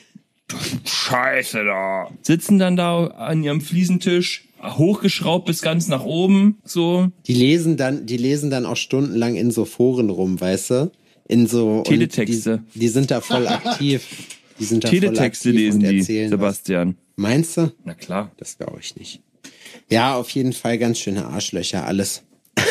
Speaker 1: Scheiße da.
Speaker 4: Sitzen dann da an ihrem Fliesentisch, hochgeschraubt bis ganz nach oben, so.
Speaker 3: Die lesen dann, die lesen dann auch stundenlang in so Foren rum, weißt du? In so und
Speaker 4: Teletexte.
Speaker 3: Die, die sind da voll aktiv. Die sind da
Speaker 4: Teletexte
Speaker 3: voll aktiv
Speaker 4: lesen
Speaker 3: und
Speaker 4: die,
Speaker 3: erzählen was.
Speaker 4: Sebastian.
Speaker 3: Meinst du?
Speaker 4: Na klar.
Speaker 3: Das glaube ich nicht. Ja, auf jeden Fall ganz schöne Arschlöcher, alles.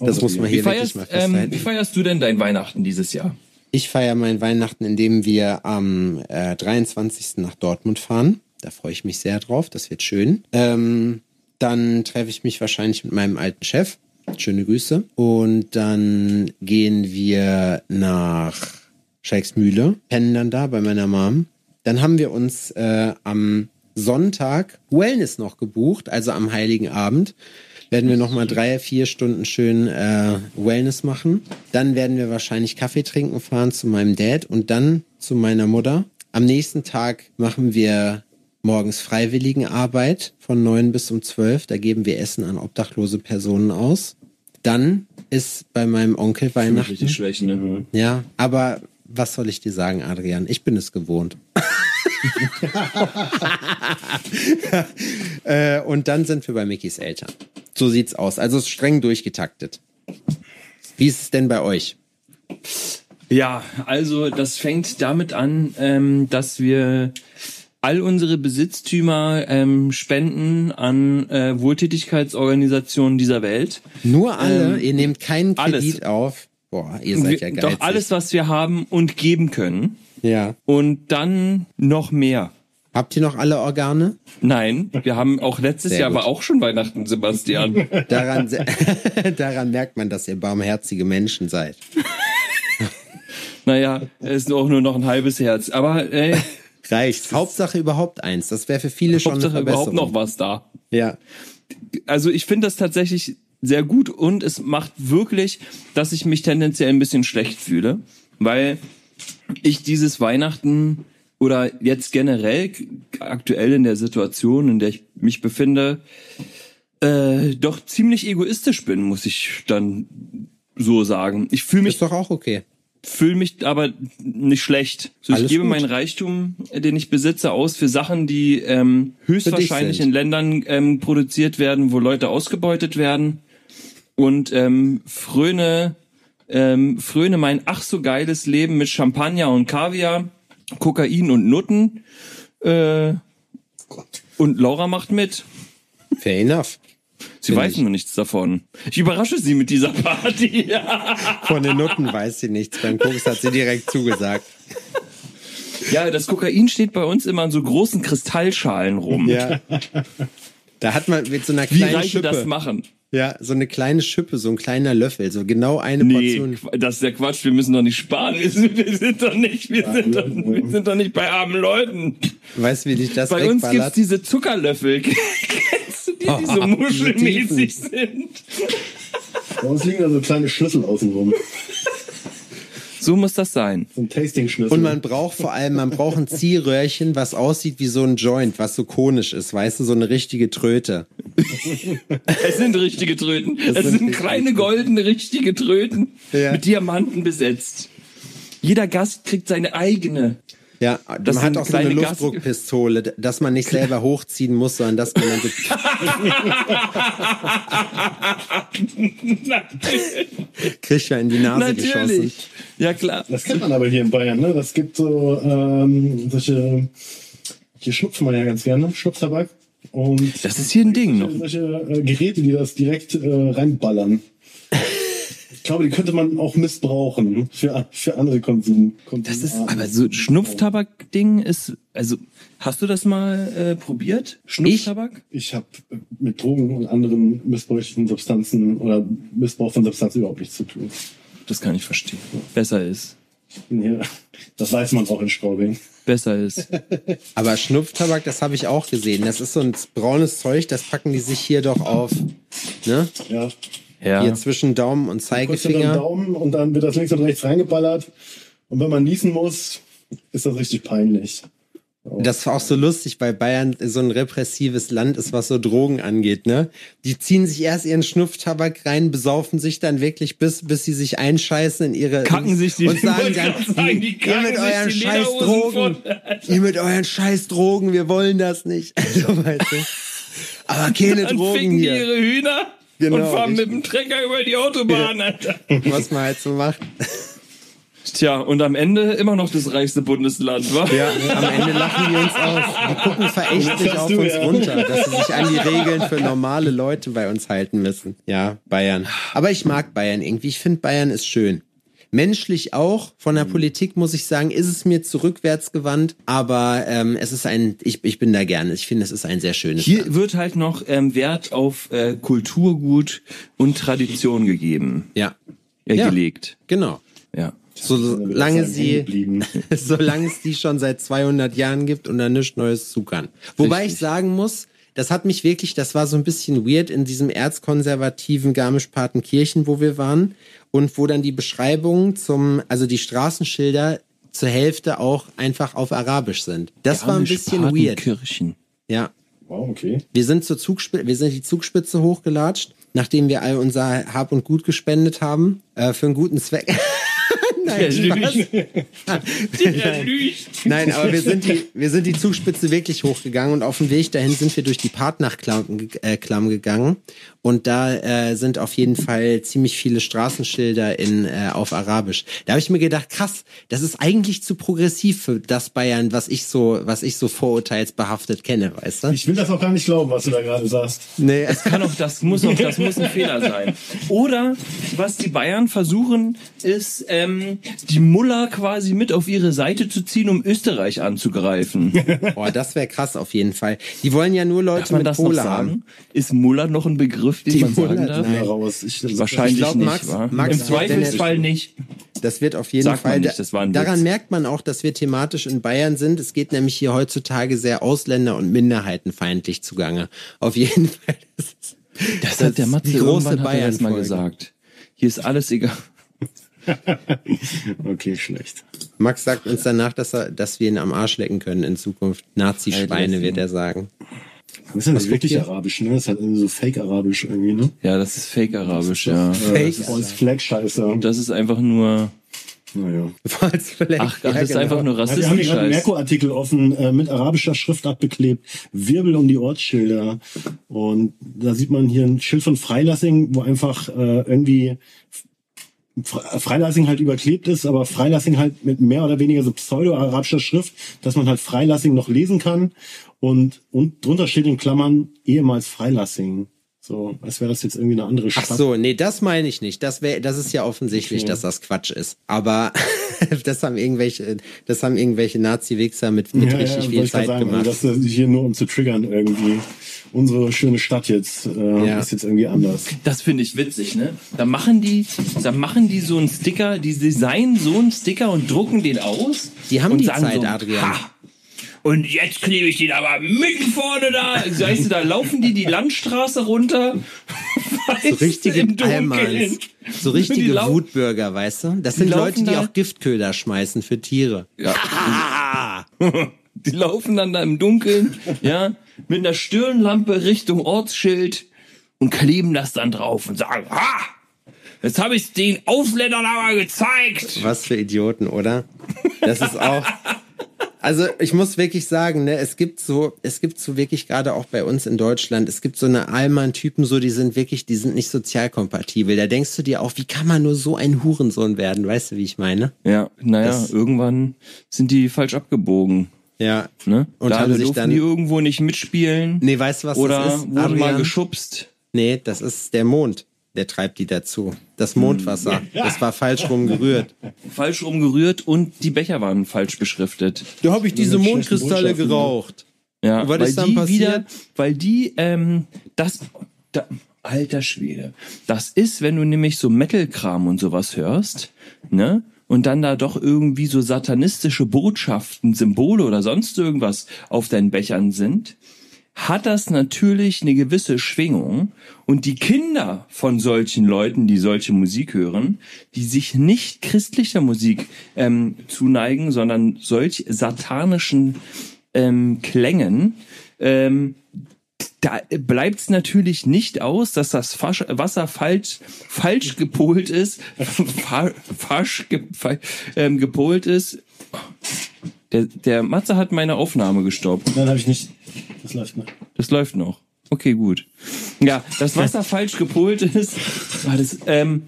Speaker 3: Das muss man
Speaker 4: Wie
Speaker 3: hier wirklich
Speaker 4: feierst,
Speaker 3: mal
Speaker 4: ähm,
Speaker 3: festhalten.
Speaker 4: wie feierst du denn dein Weihnachten dieses Jahr?
Speaker 3: Ich feiere mein Weihnachten, indem wir am äh, 23. nach Dortmund fahren. Da freue ich mich sehr drauf. Das wird schön. Ähm, dann treffe ich mich wahrscheinlich mit meinem alten Chef. Schöne Grüße. Und dann gehen wir nach Schalksmühle, pennen dann da bei meiner Mom. Dann haben wir uns äh, am Sonntag Wellness noch gebucht, also am Heiligen Abend. Werden wir nochmal drei, vier Stunden schön äh, Wellness machen. Dann werden wir wahrscheinlich Kaffee trinken fahren zu meinem Dad und dann zu meiner Mutter. Am nächsten Tag machen wir morgens Freiwilligenarbeit von neun bis um zwölf. Da geben wir Essen an obdachlose Personen aus. Dann ist bei meinem Onkel Weihnachten.
Speaker 4: Richtig schwächen, ne?
Speaker 3: Ja, aber was soll ich dir sagen, Adrian? Ich bin es gewohnt. äh, und dann sind wir bei Mickys Eltern. So sieht's aus. Also es ist streng durchgetaktet. Wie ist es denn bei euch?
Speaker 4: Ja, also das fängt damit an, ähm, dass wir all unsere Besitztümer ähm, spenden an äh, Wohltätigkeitsorganisationen dieser Welt.
Speaker 3: Nur alle,
Speaker 4: Ähm,
Speaker 3: ihr nehmt keinen
Speaker 4: alles.
Speaker 3: Kredit auf. Boah, ihr seid ja
Speaker 4: Wir-
Speaker 3: geil.
Speaker 4: Doch alles, was wir haben und geben können.
Speaker 3: Ja.
Speaker 4: Und dann noch mehr.
Speaker 3: Habt ihr noch alle Organe?
Speaker 4: Nein, wir haben auch letztes
Speaker 3: Sehr
Speaker 4: Jahr
Speaker 3: gut.
Speaker 4: war auch schon Weihnachten, Sebastian.
Speaker 3: Daran, daran merkt man, dass ihr barmherzige Menschen seid.
Speaker 4: naja, es ist auch nur noch ein halbes Herz. Aber ey,
Speaker 3: Reicht. Hauptsache überhaupt eins. Das wäre für viele schon
Speaker 4: Hauptsache
Speaker 3: eine
Speaker 4: überhaupt
Speaker 3: Verbesserung.
Speaker 4: noch was da.
Speaker 3: Ja.
Speaker 4: also ich finde das tatsächlich sehr gut und es macht wirklich, dass ich mich tendenziell ein bisschen schlecht fühle, weil ich dieses Weihnachten oder jetzt generell aktuell in der Situation, in der ich mich befinde, äh, doch ziemlich egoistisch bin, muss ich dann so sagen. Ich fühle mich
Speaker 3: Ist doch auch okay.
Speaker 4: fühle mich aber nicht schlecht. So, ich gebe
Speaker 3: gut.
Speaker 4: meinen Reichtum, äh, den ich besitze, aus für Sachen, die ähm, höchstwahrscheinlich in Ländern ähm, produziert werden, wo Leute ausgebeutet werden. Und ähm, fröne, ähm, fröne mein ach so geiles Leben mit Champagner und Kaviar, Kokain und Nutten. Äh, und Laura macht mit.
Speaker 3: Fair enough.
Speaker 4: Sie weiß
Speaker 3: ich.
Speaker 4: nur nichts davon. Ich überrasche sie mit dieser Party.
Speaker 3: Von den Nutten weiß sie nichts. Beim Koks hat sie direkt zugesagt.
Speaker 4: Ja, das Kokain steht bei uns immer in so großen Kristallschalen rum.
Speaker 3: Ja. Da hat man mit so einer
Speaker 4: Wie
Speaker 3: kleinen
Speaker 4: Reiche
Speaker 3: Schippe.
Speaker 4: das machen?
Speaker 3: Ja, so eine kleine Schippe, so ein kleiner Löffel, so genau eine
Speaker 4: Nee,
Speaker 3: Portion.
Speaker 4: Das ist der Quatsch. Wir müssen doch nicht sparen. Wir sind, wir sind doch nicht, wir sind doch, wir sind doch nicht bei armen Leuten.
Speaker 3: Weißt du, wie dich das
Speaker 4: Bei uns gibt's
Speaker 3: wegballert?
Speaker 4: diese Zuckerlöffel. Kennst du die, die so
Speaker 3: Oh,
Speaker 4: muschelmäßig sind?
Speaker 5: Bei uns liegen da so kleine Schlüssel außenrum.
Speaker 4: So muss das sein.
Speaker 5: So ein Tasting-Schlüssel.
Speaker 3: Und man braucht vor allem, man braucht ein Ziehröhrchen, was aussieht wie so ein Joint, was so konisch ist, weißt du, so eine richtige Tröte.
Speaker 4: Es sind richtige Tröten. Es sind kleine goldene richtige Tröten
Speaker 3: Ja.
Speaker 4: mit Diamanten besetzt. Jeder Gast kriegt seine eigene.
Speaker 3: Ja,
Speaker 4: Das
Speaker 3: man hat auch so eine Luftdruckpistole, dass man nicht selber hochziehen muss, sondern dass man dann so kriegt ja in die Nase geschossen.
Speaker 4: Natürlich. Ja klar.
Speaker 5: Das kennt man aber hier in Bayern, ne? Das gibt so ähm, solche, hier schnupft man ja ganz gerne, Schnupftabak. Und
Speaker 4: Das ist hier ein Ding noch.
Speaker 5: solche äh, Geräte, die das direkt äh, reinballern. Ich glaube, die könnte man auch missbrauchen für, für andere Konsum. Konsum
Speaker 4: Das ist aber so Schnupftabak-Ding ist, also hast du das mal äh, probiert? Schnupftabak?
Speaker 5: Ich habe mit Drogen und anderen missbräuchlichen Substanzen oder Missbrauch von Substanzen überhaupt nichts zu tun.
Speaker 4: Das kann ich verstehen. Besser ist.
Speaker 5: Ich hier, das weiß man auch in Straubing.
Speaker 4: Besser ist.
Speaker 3: Aber Schnupftabak, das habe ich auch gesehen. Das ist so ein braunes Zeug, das packen die sich hier doch auf, ne?
Speaker 5: Ja.
Speaker 4: Ja.
Speaker 3: Hier zwischen Daumen und Zeigefinger.
Speaker 5: Daumen und dann wird das links und rechts reingeballert. Und wenn man niesen muss, ist das richtig peinlich.
Speaker 3: Das war auch so lustig, weil Bayern so ein repressives Land ist, was so Drogen angeht, ne? Die ziehen sich erst ihren Schnupftabak rein, besaufen sich dann wirklich bis, bis sie sich einscheißen in ihre
Speaker 4: Kacken sich die-
Speaker 3: und sagen dann,
Speaker 4: sagen, die
Speaker 3: ihr mit
Speaker 4: sich
Speaker 3: euren
Speaker 4: die
Speaker 3: scheiß Drogen, ihr mit euren scheiß Drogen, wir wollen das nicht. Also, weißt du. Aber keine
Speaker 4: Dann
Speaker 3: Drogen
Speaker 4: ficken die
Speaker 3: hier,
Speaker 4: ihre Hühner
Speaker 3: Genau,
Speaker 4: und fahren
Speaker 3: richtig.
Speaker 4: mit dem Trecker über die Autobahn, Alter.
Speaker 3: was man halt so macht.
Speaker 4: Tja, und am Ende immer noch das reichste Bundesland, wa?
Speaker 3: Ja, am Ende lachen die uns aus. Die gucken verächtlich auf
Speaker 5: du,
Speaker 3: uns
Speaker 5: ja.
Speaker 3: runter, dass sie sich an die Regeln für normale Leute bei uns halten müssen. Ja, Bayern. Aber ich mag Bayern irgendwie. Ich finde, Bayern ist schön. Menschlich auch. Von der Politik muss ich sagen, ist es mir zurückwärts gewandt. Aber ähm, es ist ein, ich, ich bin da gerne. Ich finde, es ist ein sehr schönes Land.
Speaker 4: Hier wird halt noch ähm, Wert auf äh, Kulturgut und Tradition gegeben,
Speaker 3: Ja,
Speaker 4: äh,
Speaker 3: Ja.
Speaker 4: gelegt.
Speaker 3: genau.
Speaker 4: Ja.
Speaker 3: Solange sie, solange es die schon seit 200 Jahren gibt und da nichts Neues zu kann. Wobei
Speaker 4: Richtig.
Speaker 3: ich sagen muss, das hat mich wirklich, das war so ein bisschen weird in diesem erzkonservativen Garmisch-Partenkirchen, wo wir waren und wo dann die Beschreibungen zum, also die Straßenschilder zur Hälfte auch einfach auf Arabisch sind. Das war ein bisschen weird.
Speaker 4: Kirchen.
Speaker 3: Ja.
Speaker 5: Wow, okay.
Speaker 3: Wir sind zur Zugspitze, wir sind die Zugspitze hochgelatscht, nachdem wir all unser Hab und Gut gespendet haben, äh, für einen guten Zweck. Nein, Spaß.
Speaker 4: Der lügt.
Speaker 3: Nein, aber wir sind, die, wir sind die Zugspitze wirklich hochgegangen und auf dem Weg dahin sind wir durch die Partnachklamm äh, Klamm gegangen. Und da äh, sind auf jeden Fall ziemlich viele Straßenschilder in, äh, auf Arabisch. Da habe ich mir gedacht, krass, das ist eigentlich zu progressiv für das Bayern, was ich so, was ich so vorurteilsbehaftet kenne, weißt du?
Speaker 5: Ich will das auch gar nicht glauben, was du da gerade sagst.
Speaker 3: Nee.
Speaker 4: Das kann auch, das muss auch, das muss ein Fehler sein. Oder was die Bayern versuchen, ist ähm, die Muller quasi mit auf ihre Seite zu ziehen, um Österreich anzugreifen.
Speaker 3: Boah, das wäre krass auf jeden Fall. Die wollen ja nur Leute mit
Speaker 4: das noch
Speaker 3: Kohle haben.
Speaker 4: sagen? Ist Muller noch ein Begriff, den
Speaker 3: Die
Speaker 4: man sagen
Speaker 3: Muller,
Speaker 4: darf?
Speaker 3: nein.
Speaker 5: Raus. Ich, das
Speaker 4: Wahrscheinlich
Speaker 3: Ich glaub,
Speaker 4: nicht,
Speaker 3: Max-? Max
Speaker 4: Im Zweifelsfall nicht.
Speaker 3: Das wird auf jeden
Speaker 4: Sagt
Speaker 3: Fall.
Speaker 4: nicht, das war ein
Speaker 3: daran
Speaker 4: Witz.
Speaker 3: merkt man auch, dass wir thematisch in Bayern sind. Es geht nämlich hier heutzutage sehr Ausländer- und Minderheitenfeindlich zugange. Auf jeden Fall. Das, ist,
Speaker 4: Das hat der Matze irgendwann hat er das mal gesagt. Hier ist alles egal.
Speaker 5: Okay, schlecht.
Speaker 3: Max sagt uns danach, dass, er, dass wir ihn am Arsch lecken können in Zukunft. Nazi-Schweine, wird er sagen.
Speaker 5: Das ist ja nicht wirklich arabisch, ne? Das ist halt irgendwie so Fake-Arabisch irgendwie, ne?
Speaker 4: Ja, das ist Fake-Arabisch, ja.
Speaker 3: Fake.
Speaker 5: Das ist alles Flag-Scheiße.
Speaker 4: Das ist einfach nur,
Speaker 5: Naja.
Speaker 3: Falls vielleicht.
Speaker 4: ach, ach das ist
Speaker 3: genau.
Speaker 4: einfach nur
Speaker 5: Ja, wir haben hier gerade einen. Merkur-Artikel offen, äh, mit arabischer Schriftart beklebt, Wirbel um die Ortsschilder. Und da sieht man hier ein Schild von Freilassing, wo einfach äh, irgendwie Freilassing halt überklebt ist, aber Freilassing halt mit mehr oder weniger so pseudo-arabischer Schrift, dass man halt Freilassing noch lesen kann. Und, und drunter steht in Klammern ehemals Freilassing. So, als wäre das jetzt irgendwie eine andere
Speaker 3: Ach
Speaker 5: Stadt.
Speaker 3: so, nee, das meine ich nicht. Das wäre, das ist ja offensichtlich,
Speaker 5: Okay.
Speaker 3: dass das Quatsch ist. Aber das haben irgendwelche, das haben irgendwelche Nazi-Wichser mit, mit richtig
Speaker 5: wollte
Speaker 3: viel Zeit
Speaker 5: sagen,
Speaker 3: gemacht.
Speaker 5: Also das ist hier nur um zu triggern irgendwie. Unsere schöne Stadt jetzt äh,
Speaker 3: Ja.
Speaker 5: ist jetzt irgendwie anders.
Speaker 4: Das finde ich witzig, ne? Da machen die, da machen die so einen Sticker, die designen so einen Sticker und drucken den aus.
Speaker 3: Die haben
Speaker 4: und
Speaker 3: die
Speaker 4: sagen
Speaker 3: Zeit,
Speaker 4: so,
Speaker 3: Adrian.
Speaker 4: Ha, und jetzt klebe ich den aber mitten vorne da. Weißt du, da laufen die die Landstraße runter. Weißt
Speaker 3: so richtige. Almans. So
Speaker 4: Die
Speaker 3: richtige Wutbürger, weißt du? Das sind
Speaker 4: laufen
Speaker 3: Leute, die auch Giftköder schmeißen für Tiere.
Speaker 4: Ja. Die laufen dann da im Dunkeln, ja, mit einer Stirnlampe Richtung Ortsschild und kleben das dann drauf und sagen, ha! Jetzt habe ich den Ausländern aber gezeigt.
Speaker 3: Was für Idioten, oder? Das ist auch. Also ich muss wirklich sagen, ne, es gibt so, es gibt so wirklich gerade auch bei uns in Deutschland, es gibt so eine Allmann-Typen, so die sind wirklich, die sind nicht sozialkompatibel. Da denkst du dir auch, wie kann man nur so ein Hurensohn werden? Weißt du, wie ich meine?
Speaker 4: Ja, naja,
Speaker 3: Das-
Speaker 4: irgendwann sind die falsch abgebogen.
Speaker 3: Ja.
Speaker 4: Ne?
Speaker 3: Und
Speaker 4: da
Speaker 3: haben sich dann-
Speaker 4: die irgendwo nicht mitspielen.
Speaker 3: Nee, weißt du, was
Speaker 4: oder
Speaker 3: das ist?
Speaker 4: wurden mal geschubst.
Speaker 3: Nee, das ist der Mond. Der treibt die dazu. Das Mondwasser. Das war falsch rum gerührt.
Speaker 4: Falsch rumgerührt und die Becher waren falsch beschriftet.
Speaker 3: Da habe ich diese Mondkristalle
Speaker 5: ne?
Speaker 3: geraucht.
Speaker 4: Ja, weil
Speaker 3: ist dann
Speaker 4: die
Speaker 3: passiert?
Speaker 4: wieder, weil die, ähm, das, da, alter Schwede. Das ist, wenn du nämlich so Metal-Kram und sowas hörst, ne? Und dann da doch irgendwie so satanistische Botschaften, Symbole oder sonst irgendwas auf deinen Bechern sind, hat das natürlich eine gewisse Schwingung. Und die Kinder von solchen Leuten, die solche Musik hören, die sich nicht christlicher Musik ähm, zuneigen, sondern solch satanischen ähm, Klängen, ähm, da bleibt es natürlich nicht aus, dass das Wasser falsch, falsch gepolt ist, fa falsch ge ähm, gepolt ist. Der, der Matze hat meine Aufnahme gestoppt.
Speaker 5: Nein, habe ich nicht. Das läuft noch.
Speaker 4: Das läuft noch. Okay, gut. Ja, das Wasser falsch gepolt ist. War das, ähm,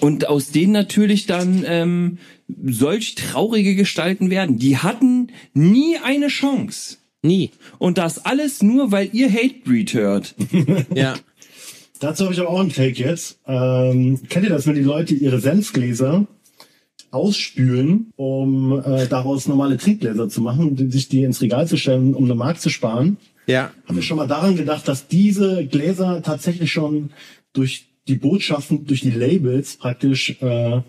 Speaker 4: und aus denen natürlich dann ähm, solch traurige Gestalten werden. Die hatten nie eine Chance.
Speaker 3: Nie.
Speaker 4: Und das alles nur, weil ihr Hatebreed hört.
Speaker 3: Ja.
Speaker 5: Dazu habe ich aber auch einen Take jetzt. Ähm, kennt ihr das, wenn die Leute ihre Senfgläser ausspülen, um äh, daraus normale Trinkgläser zu machen und sich die ins Regal zu stellen, um eine Mark zu sparen?
Speaker 3: Ja.
Speaker 5: Haben wir schon mal daran gedacht, dass diese Gläser tatsächlich schon durch die Botschaften, durch die Labels praktisch äh, äh,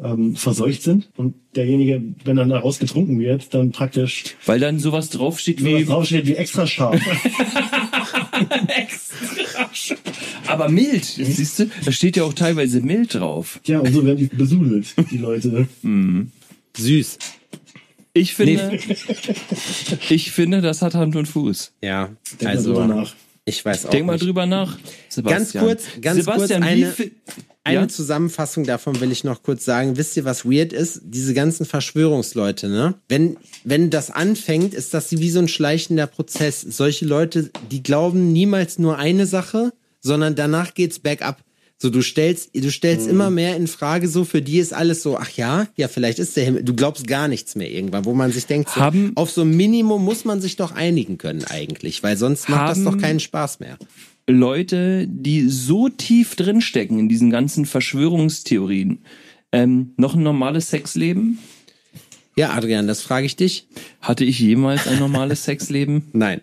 Speaker 5: ähm, verseucht sind und derjenige, wenn dann daraus getrunken wird, dann praktisch
Speaker 4: Weil dann sowas draufsteht
Speaker 5: wie
Speaker 4: wie
Speaker 5: draufsteht wie extra scharf.
Speaker 4: Aber mild, siehst du? Da steht ja auch teilweise mild drauf.
Speaker 5: ja, und so werden die besudelt, die Leute.
Speaker 3: Süß.
Speaker 4: Ich finde, ich finde, das hat Hand und Fuß.
Speaker 3: Ja,
Speaker 5: Denk
Speaker 3: also
Speaker 5: mal drüber nach.
Speaker 3: ich weiß auch
Speaker 4: Denk mal
Speaker 3: nicht.
Speaker 4: drüber nach.
Speaker 3: Ganz
Speaker 4: Sebastian.
Speaker 3: kurz, ganz
Speaker 4: Sebastian,
Speaker 3: kurz
Speaker 4: wie
Speaker 3: eine, eine
Speaker 4: Ja?
Speaker 3: Zusammenfassung davon will ich noch kurz sagen. Wisst ihr, was weird ist? Diese ganzen Verschwörungsleute, ne? Wenn, wenn das anfängt, ist das wie so ein schleichender Prozess. Solche Leute, die glauben niemals nur eine Sache, sondern danach geht's bergab. So, du stellst, du stellst immer mehr in Frage, so, für die ist alles so, ach ja, ja, vielleicht ist der Himmel, du glaubst gar nichts mehr irgendwann, wo man sich denkt, so,
Speaker 4: Haben-
Speaker 3: auf so ein Minimum muss man sich doch einigen können eigentlich, weil sonst macht das
Speaker 4: Haben-
Speaker 3: doch keinen Spaß mehr.
Speaker 4: Leute, die so tief drinstecken in diesen ganzen Verschwörungstheorien, ähm, noch ein normales Sexleben?
Speaker 3: Ja, Adrian, das frage ich dich.
Speaker 4: Hatte ich jemals ein normales Sexleben?
Speaker 3: Nein.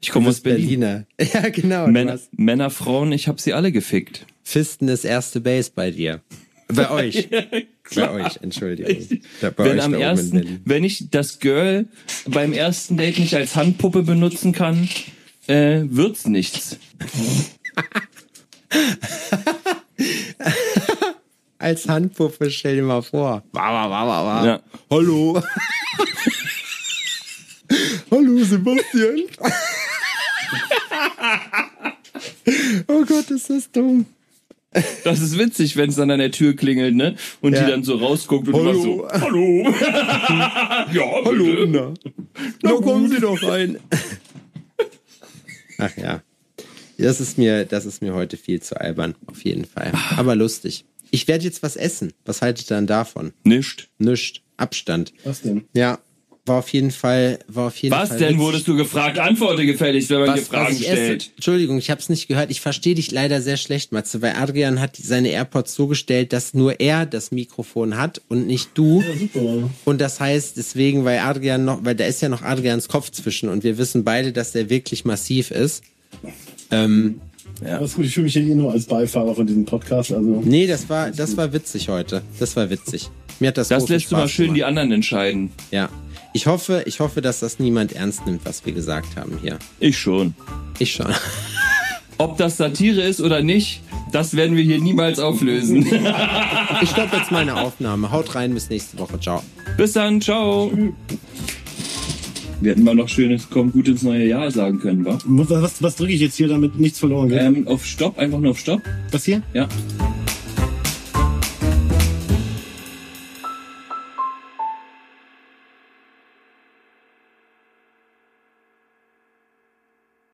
Speaker 4: Ich komme aus Berlin.
Speaker 3: Berliner. Ja, genau.
Speaker 4: Männer,
Speaker 3: hast
Speaker 4: Männer, Frauen, ich habe sie alle gefickt.
Speaker 3: Fisten ist erste Base bei dir. Bei euch. bei euch, Entschuldigung. Da, bei
Speaker 4: wenn
Speaker 3: euch
Speaker 4: am ersten, wenn ich das Girl beim ersten Date nicht als Handpuppe benutzen kann, äh, wird's nichts.
Speaker 3: Als Handpuppe, stell dir mal vor. Wa, wa, wa, wa, wa.
Speaker 4: Ja.
Speaker 3: Hallo. Hallo, Sebastian. oh Gott, ist das dumm.
Speaker 4: Das ist witzig, wenn es dann an der Tür klingelt, ne? Und
Speaker 3: Ja.
Speaker 4: die dann so rausguckt und machst so, hallo. ja,
Speaker 3: Hallo,
Speaker 4: bitte.
Speaker 3: na. Na, kommen Sie doch rein. Ach ja. Das ist mir, das ist mir heute viel zu albern, auf jeden Fall. Aber lustig. Ich werde jetzt was essen. Was haltet ihr dann davon?
Speaker 4: Nischt.
Speaker 3: Nischt. Abstand.
Speaker 5: Was denn?
Speaker 3: Ja. War auf jeden Fall, war auf jeden
Speaker 4: Was
Speaker 3: Fall.
Speaker 4: denn
Speaker 3: witzig.
Speaker 4: wurdest du gefragt? Antworte gefälligst, wenn man dir
Speaker 3: was,
Speaker 4: Fragen
Speaker 3: was ich esse.
Speaker 4: stellt.
Speaker 3: Entschuldigung, ich habe es nicht gehört. Ich verstehe dich leider sehr schlecht, Matze, weil Adrian hat seine AirPods so gestellt, dass nur er das Mikrofon hat und nicht du.
Speaker 5: Ja, super.
Speaker 3: Und das heißt deswegen, weil Adrian noch, weil da ist ja noch Adrians Kopf zwischen und wir wissen beide, dass der wirklich massiv ist. Ähm,
Speaker 5: Alles gut, ich fühle mich hier eh nur als Beifahrer von diesem Podcast. Also
Speaker 3: nee, das war, das war witzig heute. Das war witzig. Mir hat das
Speaker 4: Das lässt du mal
Speaker 3: Spaß
Speaker 4: schön
Speaker 3: gemacht.
Speaker 4: die anderen entscheiden.
Speaker 3: Ja. Ich hoffe, ich hoffe, dass das niemand ernst nimmt, was wir gesagt haben hier.
Speaker 4: Ich schon.
Speaker 3: Ich schon.
Speaker 4: Ob das Satire ist oder nicht, das werden wir hier niemals auflösen.
Speaker 3: Ich stoppe jetzt meine Aufnahme. Haut rein, bis nächste Woche. Ciao.
Speaker 4: Bis dann, ciao. Wir hätten mal noch schönes Komm gut ins neue Jahr sagen können, wa?
Speaker 5: was, was, was drücke ich jetzt hier, damit nichts verloren geht?
Speaker 4: Ähm, auf Stopp, einfach nur auf Stopp.
Speaker 5: Was hier?
Speaker 4: Ja.